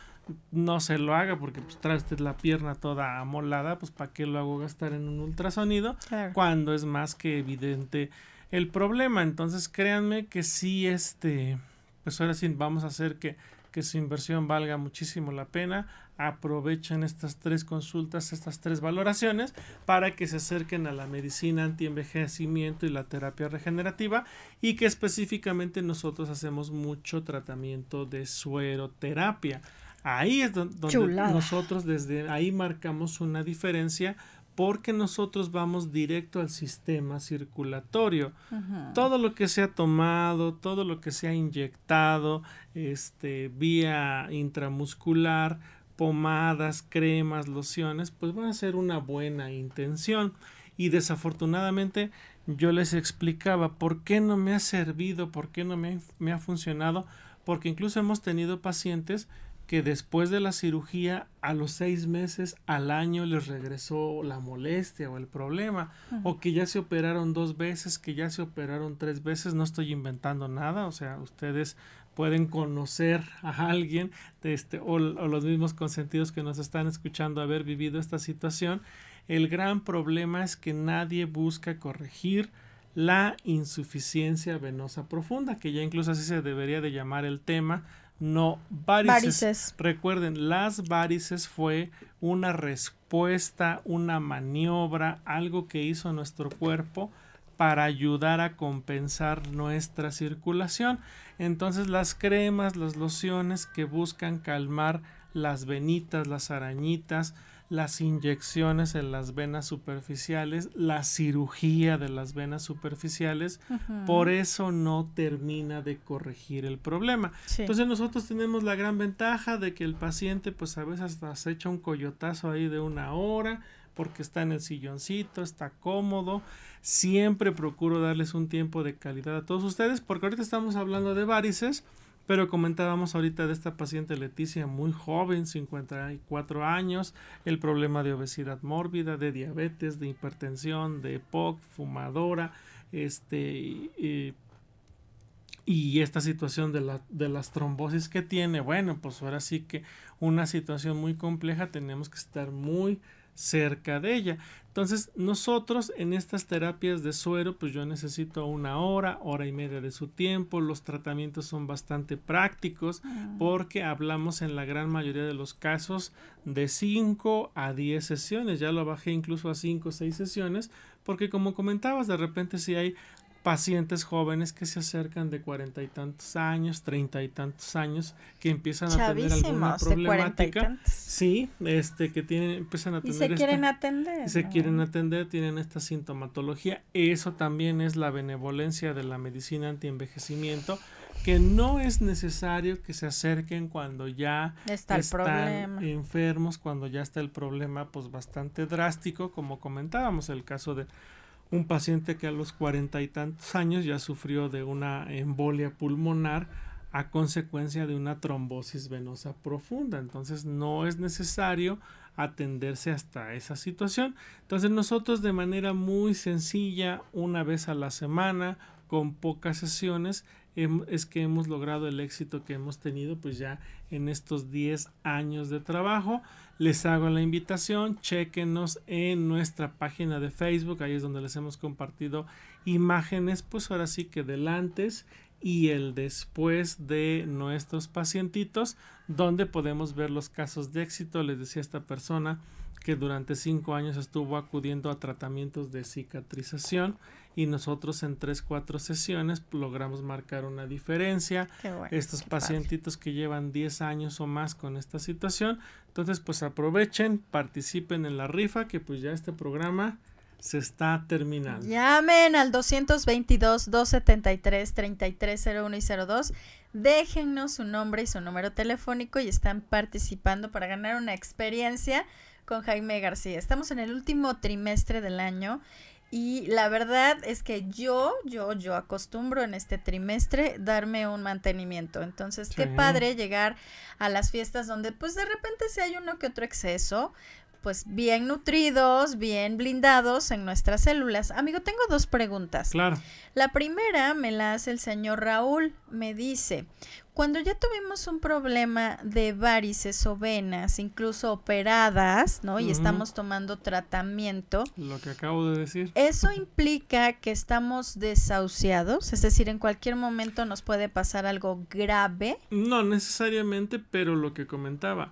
no se lo haga porque pues trae usted la pierna toda amolada, pues para qué lo hago gastar en un ultrasonido cuando es más que evidente el problema. Entonces créanme que sí, este, pues ahora sí vamos a hacer que, que su inversión valga muchísimo la pena aprovechen estas tres consultas, estas tres valoraciones para que se acerquen a la medicina antienvejecimiento y la terapia regenerativa y que específicamente nosotros hacemos mucho tratamiento de sueroterapia. Ahí es donde, nosotros desde ahí marcamos una diferencia porque nosotros vamos directo al sistema circulatorio. Todo lo que se ha tomado, todo lo que se ha inyectado este, vía intramuscular, pomadas, cremas, lociones, pues van a ser una buena intención. Y desafortunadamente yo les explicaba por qué no me ha servido, por qué no me, me ha funcionado, porque incluso hemos tenido pacientes que después de la cirugía a los seis meses al año les regresó la molestia o el problema o que ya se operaron dos veces que ya se operaron tres veces no estoy inventando nada o sea ustedes pueden conocer a alguien este, o, los mismos consentidos que nos están escuchando haber vivido esta situación. El gran problema es que nadie busca corregir la insuficiencia venosa profunda, que ya incluso así se debería de llamar el tema, no varices. Recuerden, las varices fue una respuesta, una maniobra, algo que hizo nuestro cuerpo para ayudar a compensar nuestra circulación. Entonces las cremas, las lociones que buscan calmar las venitas, las arañitas, las inyecciones en las venas superficiales, la cirugía de las venas superficiales, por eso no termina de corregir el problema. Entonces nosotros tenemos la gran ventaja de que el paciente pues a veces hasta se echa un coyotazo ahí de una hora porque está en el silloncito, está cómodo, Siempre procuro darles un tiempo de calidad a todos ustedes porque ahorita estamos hablando de varices, pero comentábamos ahorita de esta paciente Leticia muy joven, 54 años, el problema de obesidad mórbida, de diabetes, de hipertensión, de EPOC, fumadora, este y, esta situación de, la, de las trombosis que tiene, bueno, pues ahora sí que una situación muy compleja, tenemos que estar muy cerca de ella. Entonces, nosotros en estas terapias de suero, pues yo necesito una hora, hora y media de su tiempo. Los tratamientos son bastante prácticos ah. porque hablamos en la gran mayoría de los casos de 5 a 10 sesiones. Ya lo bajé incluso a 5 o 6 sesiones porque como comentabas, de repente si hay pacientes jóvenes que se acercan de cuarenta y tantos años, treinta y tantos años, que empiezan a tener alguna problemática. Sí, este, que tienen, empiezan a tener. Y se quieren atender. Se quieren atender, tienen esta sintomatología. Eso también es la benevolencia de la medicina antienvejecimiento que no es necesario que se acerquen cuando ya están enfermos, cuando ya está el problema pues bastante drástico, como comentábamos el caso de un paciente que a los cuarenta y tantos años ya sufrió de una embolia pulmonar a consecuencia de una trombosis venosa profunda. Entonces no es necesario atenderse hasta esa situación. Entonces nosotros de manera muy sencilla, una vez a la semana, con pocas sesiones, es que hemos logrado el éxito que hemos tenido pues ya en estos 10 años de trabajo. Les hago la invitación, chequenos en nuestra página de Facebook, ahí es donde les hemos compartido imágenes, pues ahora sí que del antes y el después de nuestros pacientitos, donde podemos ver los casos de éxito. Les decía esta persona que durante cinco años estuvo acudiendo a tratamientos de cicatrización y nosotros en tres, cuatro sesiones logramos marcar una diferencia. Estos pacientitos que llevan 10 años o más con esta situación. Entonces, pues aprovechen, participen en la rifa, que pues ya este programa se está terminando. Llamen al 222-273-3301 y 02. Déjennos su nombre y su número telefónico y están participando para ganar una experiencia con Jaime García. Estamos en el último trimestre del año y la verdad es que yo, yo, yo acostumbro en este trimestre darme un mantenimiento. Entonces, qué padre llegar a las fiestas donde pues de repente si hay uno que otro exceso, pues bien nutridos, bien blindados en nuestras células. Amigo, tengo dos preguntas. Claro. La primera me la hace el señor Raúl. Me dice, cuando ya tuvimos un problema de varices o venas, incluso operadas, ¿no? Y estamos tomando tratamiento. Lo que acabo de decir. ¿Eso implica que estamos desahuciados? Es decir, en cualquier momento nos puede pasar algo grave. No necesariamente, pero lo que comentaba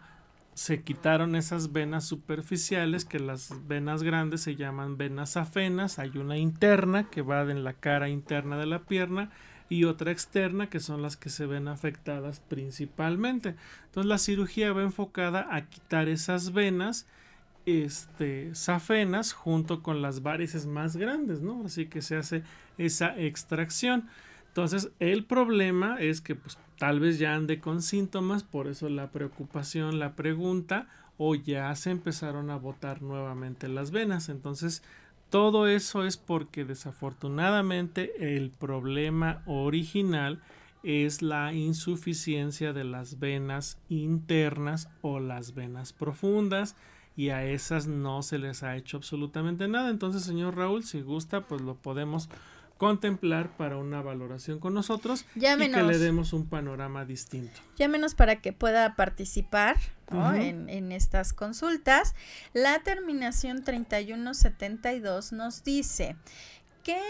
se quitaron esas venas superficiales que las venas grandes se llaman venas afenas hay una interna que va en la cara interna de la pierna y otra externa que son las que se ven afectadas principalmente. Entonces la cirugía va enfocada a quitar esas venas este safenas junto con las varices más grandes no así que se hace esa extracción. Entonces el problema es que pues tal vez ya ande con síntomas, por eso la preocupación, la pregunta, o ya se empezaron a botar nuevamente las venas. Entonces, todo eso es porque desafortunadamente el problema original es la insuficiencia de las venas internas o las venas profundas y a esas no se les ha hecho absolutamente nada. Entonces, señor Raúl, si gusta, pues lo podemos contemplar para una valoración con nosotros y que le demos un panorama distinto. Llámenos para que pueda participar en, en, estas consultas. La terminación 3172 nos dice, ¿qué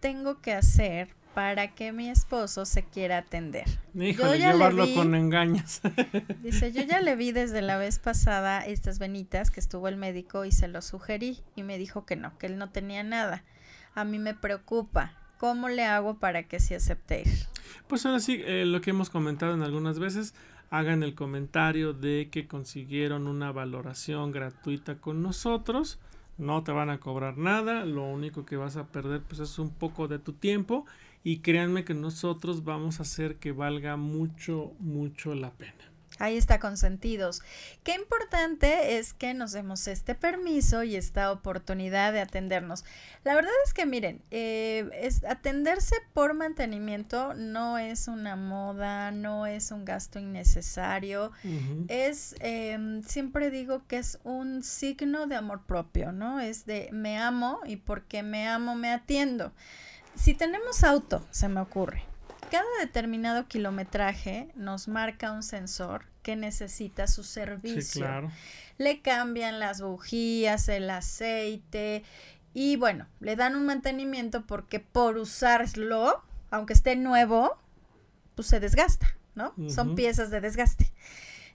tengo que hacer para que mi esposo se quiera atender? Híjole, llevarlo con engaños. dice, yo ya le vi desde la vez pasada estas venitas que estuvo el médico y se lo sugerí y me dijo que no, que él no tenía nada a mí me preocupa. ¿Cómo le hago para que se acepte Pues ahora sí, eh, lo que hemos comentado en algunas veces, hagan el comentario de que consiguieron una valoración gratuita con nosotros. No te van a cobrar nada, lo único que vas a perder pues es un poco de tu tiempo y créanme que nosotros vamos a hacer que valga mucho, mucho la pena. Ahí está consentidos. Qué importante es que nos demos este permiso y esta oportunidad de atendernos. La verdad es que miren, eh, es, atenderse por mantenimiento no es una moda, no es un gasto innecesario, es, em, siempre digo que es un signo de amor propio, ¿no? Es de me amo y porque me amo me atiendo. Si tenemos auto, se me ocurre, cada determinado kilometraje nos marca un sensor que necesita su servicio. Le cambian las bujías, el aceite y bueno, le dan un mantenimiento porque por usarlo, aunque esté nuevo, pues se desgasta, ¿no? Son piezas de desgaste.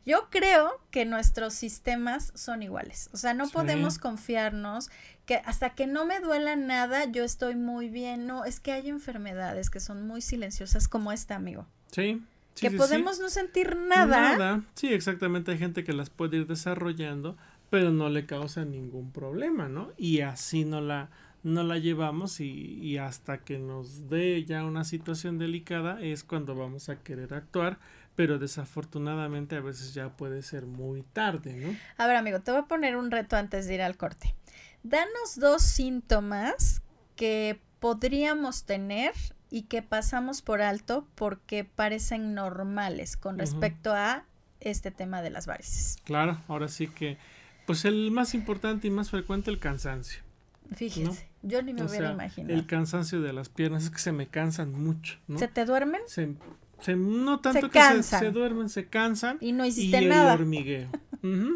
Yo creo que nuestros sistemas son iguales. O sea, no podemos confiarnos que hasta que no me duela nada, yo estoy muy bien. No, es que hay enfermedades que son muy silenciosas como esta, amigo. Sí. Que podemos no sentir nada. Nada. Sí, exactamente. Hay gente que las puede ir desarrollando, pero no le causa ningún problema, ¿no? Y así no la, no la llevamos y, y hasta que nos dé ya una situación delicada es cuando vamos a querer actuar pero desafortunadamente a veces ya puede ser muy tarde, ¿no? A ver, amigo, te voy a poner un reto antes de ir al corte. Danos dos síntomas que podríamos tener y que pasamos por alto porque parecen normales con respecto a este tema de las varices. Claro, ahora sí que, pues el más importante y más frecuente, el cansancio. Fíjese, yo ni me hubiera imaginado. El cansancio de las piernas es que se me cansan mucho. ¿no? ¿Se te duermen? Se, no tanto que se, se, duermen, se cansan. Y no hiciste nada. El hormigueo.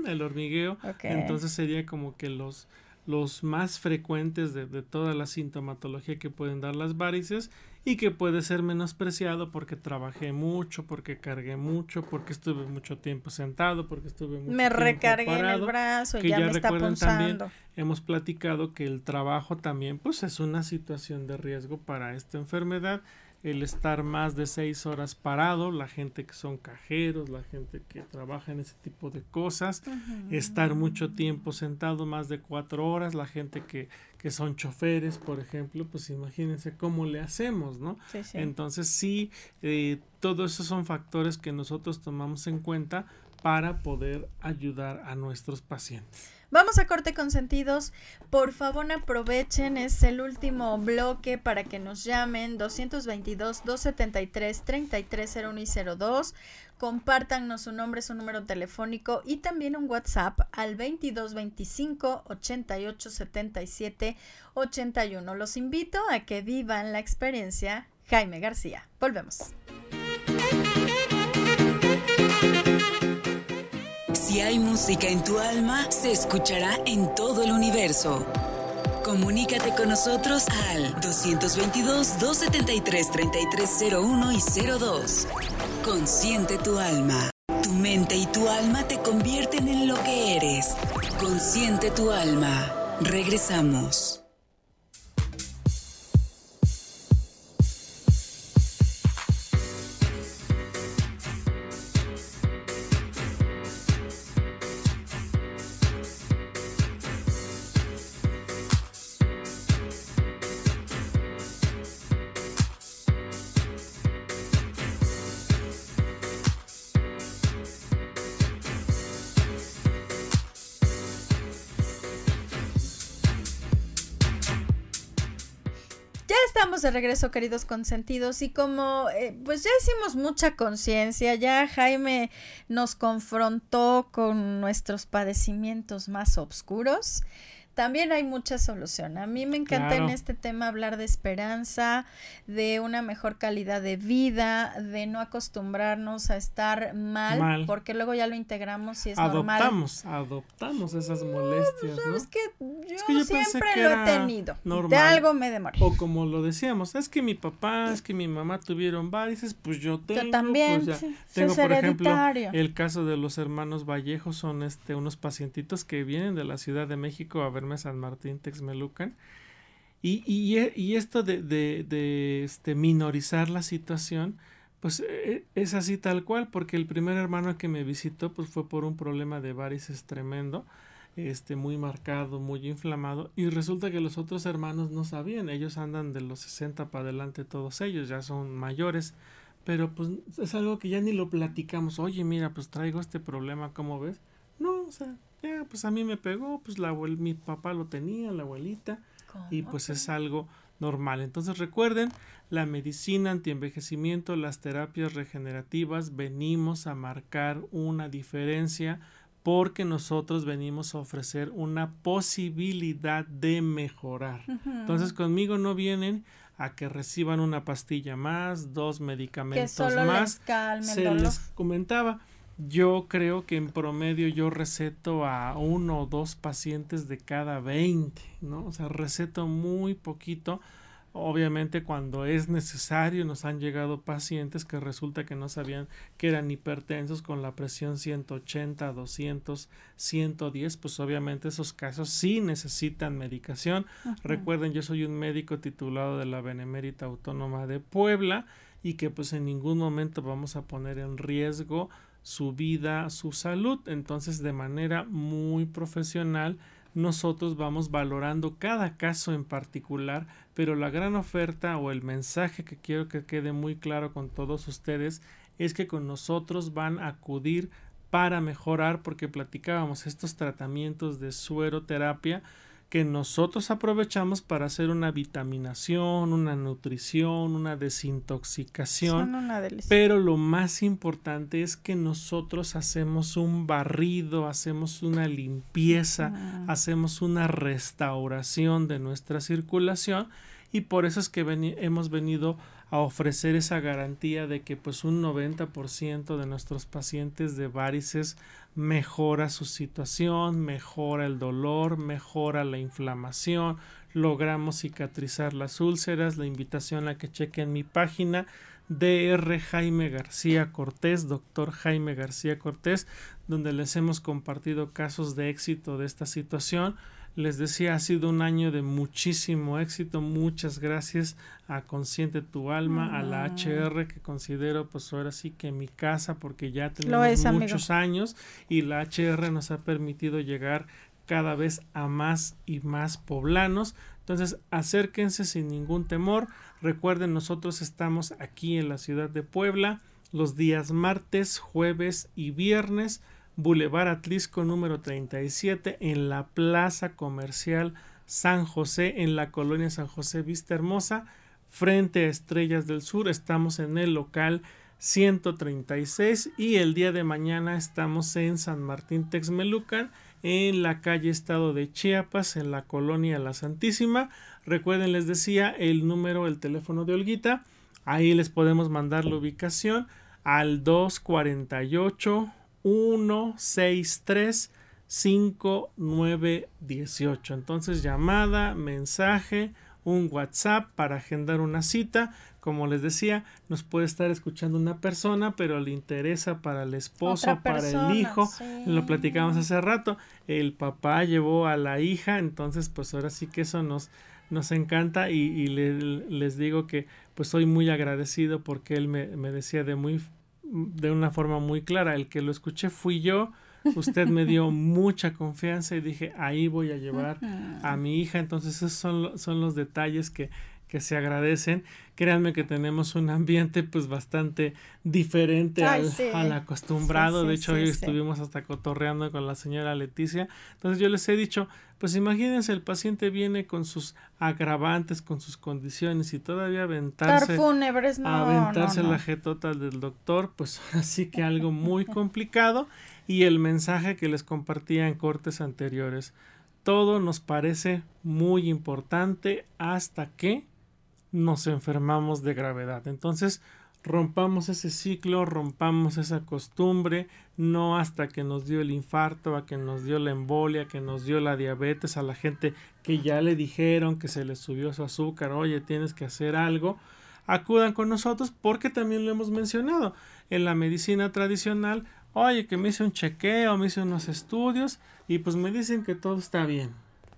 el hormigueo. Entonces sería como que los, los más frecuentes de, de, toda la sintomatología que pueden dar las varices y que puede ser menospreciado porque trabajé mucho, porque cargué mucho, porque estuve mucho tiempo sentado, porque estuve mucho me recargué en el brazo y ya, me está También, hemos platicado que el trabajo también pues es una situación de riesgo para esta enfermedad el estar más de seis horas parado, la gente que son cajeros, la gente que trabaja en ese tipo de cosas, estar mucho tiempo sentado, más de cuatro horas, la gente que, que son choferes, por ejemplo, pues imagínense cómo le hacemos, ¿no? Entonces sí, eh, todos esos son factores que nosotros tomamos en cuenta para poder ayudar a nuestros pacientes. Vamos a corte consentidos. Por favor, aprovechen. Es el último bloque para que nos llamen 222-273-3301 y 02. Compártanos su nombre, su número telefónico y también un WhatsApp al 2225 8877 81. Los invito a que vivan la experiencia Jaime García. Volvemos. Si hay música en tu alma, se escuchará en todo el universo. Comunícate con nosotros al 222-273-3301 y 02. Consciente tu alma. Tu mente y tu alma te convierten en lo que eres. Consciente tu alma. Regresamos. De regreso, queridos consentidos, y como eh, pues ya hicimos mucha conciencia, ya Jaime nos confrontó con nuestros padecimientos más oscuros también hay mucha solución. A mí me encanta en este tema hablar de esperanza, de una mejor calidad de vida, de no acostumbrarnos a estar mal, porque luego ya lo integramos y es adoptamos, normal. Adoptamos esas molestias, ¿no? Es que yo, siempre lo he tenido. De algo me demoré. O como lo decíamos, es que mi papá, es que mi mamá tuvieron varices, pues yo tengo. Yo también. Pues tengo, por ejemplo, el caso de los hermanos Vallejo, son este unos pacientitos que vienen de la Ciudad de México a ver San Martín Texmelucan. Y, y, esto de, de, este, minorizar la situación, pues e, es así tal cual, porque el primer hermano que me visitó pues fue por un problema de varices tremendo, este muy marcado, muy inflamado, y resulta que los otros hermanos no sabían, ellos andan de los 60 para adelante todos ellos, ya son mayores, pero pues es algo que ya ni lo platicamos, oye mira, pues traigo este problema, ¿cómo ves? No, o sea, ya, pues a mí me pegó, pues la mi papá lo tenía, la abuelita, y pues es algo normal. Entonces recuerden, la medicina antienvejecimiento, las terapias regenerativas, venimos a marcar una diferencia porque nosotros venimos a ofrecer una posibilidad de mejorar. Entonces conmigo no vienen a que reciban una pastilla más, dos medicamentos más. Se les comentaba, yo creo que en promedio yo receto a uno o dos pacientes de cada 20, ¿no? O sea, receto muy poquito. Obviamente cuando es necesario nos han llegado pacientes que resulta que no sabían que eran hipertensos con la presión 180, 200, 110, pues obviamente esos casos sí necesitan medicación. Recuerden, yo soy un médico titulado de la Benemérita Autónoma de Puebla y que pues en ningún momento vamos a poner en riesgo su vida, su salud. Entonces, de manera muy profesional, nosotros vamos valorando cada caso en particular, pero la gran oferta o el mensaje que quiero que quede muy claro con todos ustedes es que con nosotros van a acudir para mejorar porque platicábamos estos tratamientos de sueroterapia que nosotros aprovechamos para hacer una vitaminación, una nutrición, una desintoxicación. pero lo más importante es que nosotros hacemos un barrido, hacemos una limpieza, ah. hacemos una restauración de nuestra circulación y por eso es que hemos venido a ofrecer esa garantía de que pues un 90% de nuestros pacientes de varices mejora su situación, mejora el dolor, mejora la inflamación, logramos cicatrizar las úlceras, la invitación a que chequen mi página DR Jaime García Cortés, doctor Jaime García Cortés, donde les hemos compartido casos de éxito de esta situación les decía, ha sido un año de muchísimo éxito. Muchas gracias a Consciente Tu Alma, a la HR, que considero pues ahora sí que mi casa, porque ya tenemos muchos años y la HR nos ha permitido llegar cada vez a más y más poblanos. Entonces, acérquense sin ningún temor. Recuerden, nosotros estamos aquí en la ciudad de Puebla los días martes, jueves y viernes Boulevard Atlisco número 37 en la Plaza Comercial San José en la colonia San José Vista Hermosa frente a Estrellas del Sur. Estamos en el local 136 y el día de mañana estamos en San Martín Texmelucan en la calle Estado de Chiapas en la colonia La Santísima. Recuerden les decía el número el teléfono de Olguita. Ahí les podemos mandar la ubicación al 248 163 5918. Entonces, llamada, mensaje, un WhatsApp para agendar una cita. Como les decía, nos puede estar escuchando una persona, pero le interesa para el esposo, para el hijo. Lo platicamos hace rato. El papá llevó a la hija, entonces pues ahora sí que eso nos, nos encanta y, les digo que pues soy muy agradecido porque él me, me decía de muy de una forma muy clara. El que lo escuché fui yo. Usted me dio mucha confianza y dije, ahí voy a llevar a mi hija. Entonces, esos son, son los detalles que, que se agradecen. Créanme que tenemos un ambiente pues bastante diferente al, acostumbrado. de hecho, hoy estuvimos hasta cotorreando con la señora Leticia. Entonces yo les he dicho, pues imagínense, el paciente viene con sus agravantes, con sus condiciones y todavía aventarse, aventarse la jetota del doctor, pues así que algo muy complicado. Y el mensaje que les compartía en cortes anteriores. Todo nos parece muy importante hasta que nos enfermamos de gravedad. Entonces, rompamos ese ciclo, rompamos esa costumbre, no hasta que nos dio el infarto, a que nos dio la embolia, que nos dio la diabetes, a la gente que ya le dijeron que se le subió su azúcar, oye, tienes que hacer algo, acudan con nosotros porque también lo hemos mencionado. En la medicina tradicional, oye, que me hice un chequeo, me hice unos estudios y pues me dicen que todo está bien,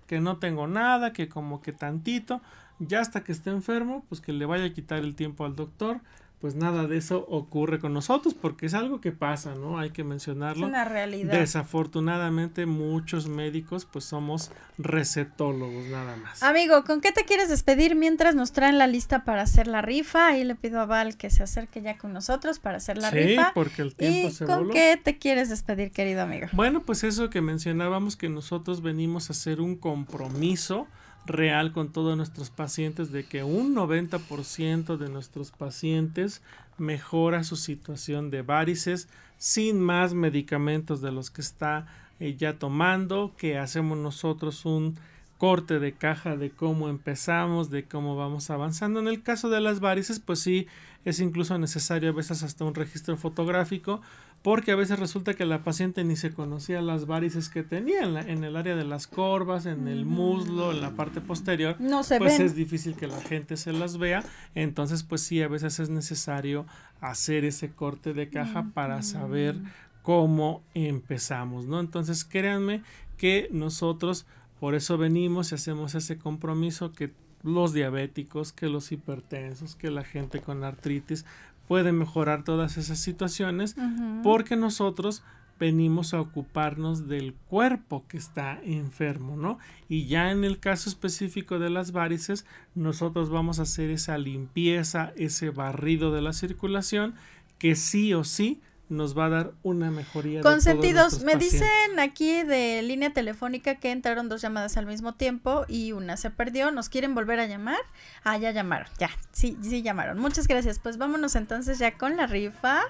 que no tengo nada, que como que tantito, ya hasta que esté enfermo, pues que le vaya a quitar el tiempo al doctor, pues nada de eso ocurre con nosotros porque es algo que pasa, ¿no? Hay que mencionarlo. Es una realidad. Desafortunadamente muchos médicos pues somos recetólogos nada más. Amigo, ¿con qué te quieres despedir mientras nos traen la lista para hacer la rifa? Ahí le pido a Val que se acerque ya con nosotros para hacer la rifa. Sí, porque el tiempo ¿Y con qué te quieres despedir, querido amigo? Bueno, pues eso que mencionábamos que nosotros venimos a hacer un compromiso real con todos nuestros pacientes de que un 90% de nuestros pacientes mejora su situación de varices sin más medicamentos de los que está eh, ya tomando, que hacemos nosotros un corte de caja de cómo empezamos, de cómo vamos avanzando. En el caso de las varices, pues sí, es incluso necesario a veces hasta un registro fotográfico porque a veces resulta que la paciente ni se conocía las varices que tenía en, el área de las corvas, en el muslo, en la parte posterior. No se pues es difícil que la gente se las vea, entonces pues sí, a veces es necesario hacer ese corte de caja para saber cómo empezamos, ¿no? Entonces créanme que nosotros por eso venimos y hacemos ese compromiso que los diabéticos, que los hipertensos, que la gente con artritis, puede mejorar todas esas situaciones porque nosotros venimos a ocuparnos del cuerpo que está enfermo, ¿no? Y ya en el caso específico de las varices, nosotros vamos a hacer esa limpieza, ese barrido de la circulación que sí o sí nos va a dar una mejoría. Consentidos, me dicen aquí de línea telefónica que entraron dos llamadas al mismo tiempo y una se perdió. ¿Nos quieren volver a llamar? Ah, ya llamaron, ya, sí, sí llamaron. Muchas gracias. Pues vámonos entonces ya con la rifa.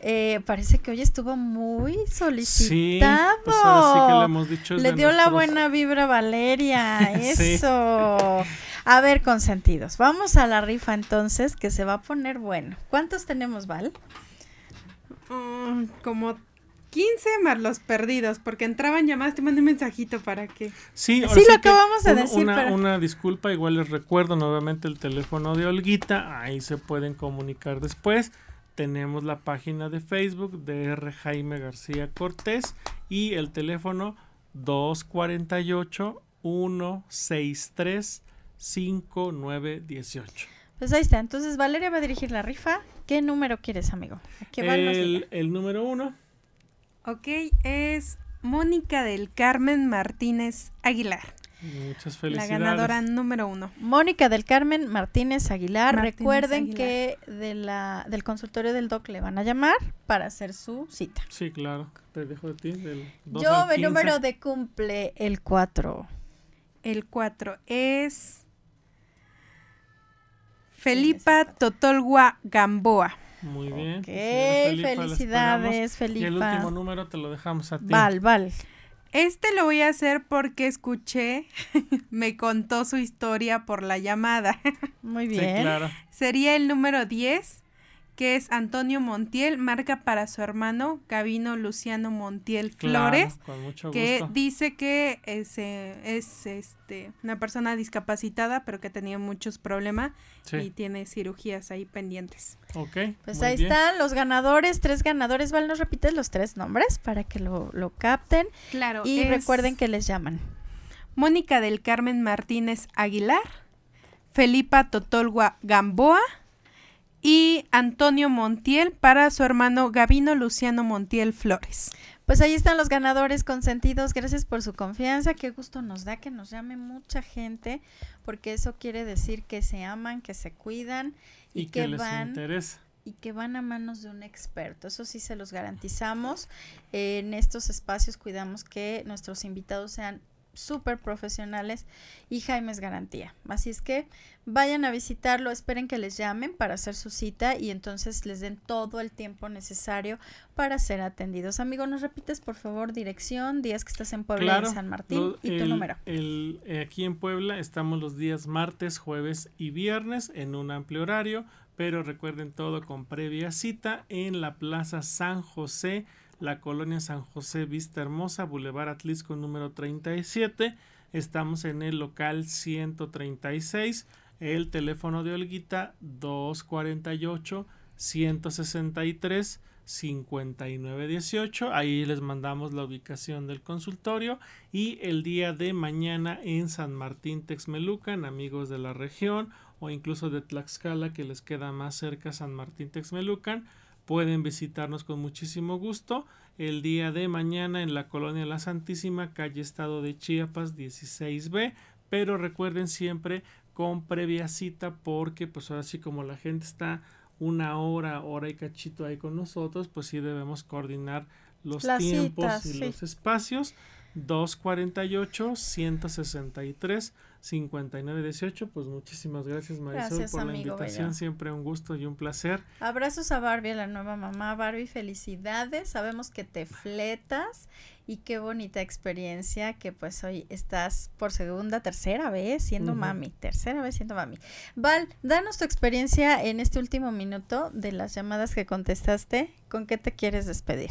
Eh, parece que hoy estuvo muy solicitado. Sí, pues que le, hemos dicho le dio la buena vibra Valeria. Eso. A ver, consentidos. Vamos a la rifa entonces, que se va a poner bueno. ¿Cuántos tenemos, Val? Mm, como 15 más los perdidos, porque entraban llamadas, te mandé un mensajito para que... Sí, sí lo acabamos de decir. Una, una, disculpa, igual les recuerdo nuevamente el teléfono de Olguita, ahí se pueden comunicar después. Tenemos la página de Facebook de R. Jaime García Cortés y el teléfono 248 163 5918. Pues ahí está. Entonces Valeria va a dirigir la rifa. ¿Qué número quieres, amigo? el, el número uno. Ok, es Mónica del Carmen Martínez Aguilar. Muchas felicidades. La ganadora número uno. Mónica del Carmen Martínez Aguilar. Recuerden que de la, del consultorio del DOC le van a llamar para hacer su cita. Sí, claro. Te dejo de ti. Del Yo, el número de cumple, el 4. El 4 es Felipa Totolgua Gamboa. Muy bien. Ok, felicidades, Felipa. Y el último número te lo dejamos a ti. Val, Val. Este lo voy a hacer porque escuché, me contó su historia por la llamada. Muy bien. claro. Sería el número 10 que es Antonio Montiel, marca para su hermano Gabino Luciano Montiel Flores, que dice que es, eh, es este, una persona discapacitada, pero que tenía muchos problemas y tiene cirugías ahí pendientes. Ok. Pues ahí están los ganadores, tres ganadores. Val, ¿nos repites los tres nombres para que lo, lo capten? Claro. Y recuerden que les llaman. Mónica del Carmen Martínez Aguilar, Felipa Totolgua Gamboa, y Antonio Montiel para su hermano Gabino Luciano Montiel Flores. Pues ahí están los ganadores consentidos. Gracias por su confianza. Qué gusto nos da que nos llame mucha gente, porque eso quiere decir que se aman, que se cuidan y, que, van y que van a manos de un experto. Eso sí se los garantizamos. en estos espacios cuidamos que nuestros invitados sean súper profesionales y Jaime es garantía. Así es que vayan a visitarlo, esperen que les llamen para hacer su cita y entonces les den todo el tiempo necesario para ser atendidos. Amigo, ¿nos repites por favor dirección, días que estás en Puebla y San Martín y tu número? El, eh, aquí en Puebla estamos los días martes, jueves y viernes en un amplio horario, pero recuerden todo con previa cita en la Plaza San José la colonia San José Vista Hermosa, Boulevard Atlisco número 37. Estamos en el local 136. El teléfono de Olguita 248 163 5918. Ahí les mandamos la ubicación del consultorio. Y el día de mañana en San Martín Texmelucan, amigos de la región o incluso de Tlaxcala que les queda más cerca San Martín Texmelucan pueden visitarnos con muchísimo gusto el día de mañana en la colonia La Santísima, calle Estado de Chiapas 16B, pero recuerden siempre con previa cita porque pues ahora sí como la gente está una hora, hora y cachito ahí con nosotros, pues sí debemos coordinar los tiempos y los espacios. 248 163 5918. Pues muchísimas gracias Marisol por la invitación, siempre un gusto y un placer. Abrazos a Barbie, a la nueva mamá. Barbie, felicidades. Sabemos que te fletas y qué bonita experiencia que pues hoy estás por segunda, tercera vez siendo mami, tercera vez siendo mami. Val, danos tu experiencia en este último minuto de las llamadas que contestaste. ¿Con qué te quieres despedir?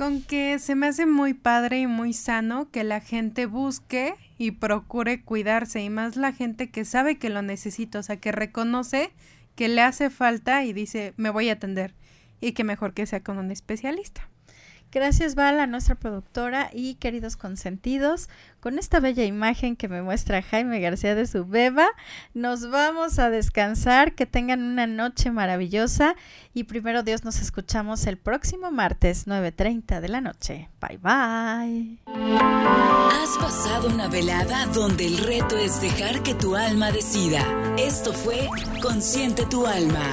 Con que se me hace muy padre y muy sano que la gente busque y procure cuidarse y más la gente que sabe que lo necesita, o sea, que reconoce que le hace falta y dice, me voy a atender y que mejor que sea con un especialista. Gracias Val a nuestra productora y queridos consentidos. Con esta bella imagen que me muestra Jaime García de su beba, nos vamos a descansar. Que tengan una noche maravillosa y primero Dios nos escuchamos el próximo martes 9.30 de la noche. Bye bye. Has pasado una velada donde el reto es dejar que tu alma decida. Esto fue Consciente tu alma.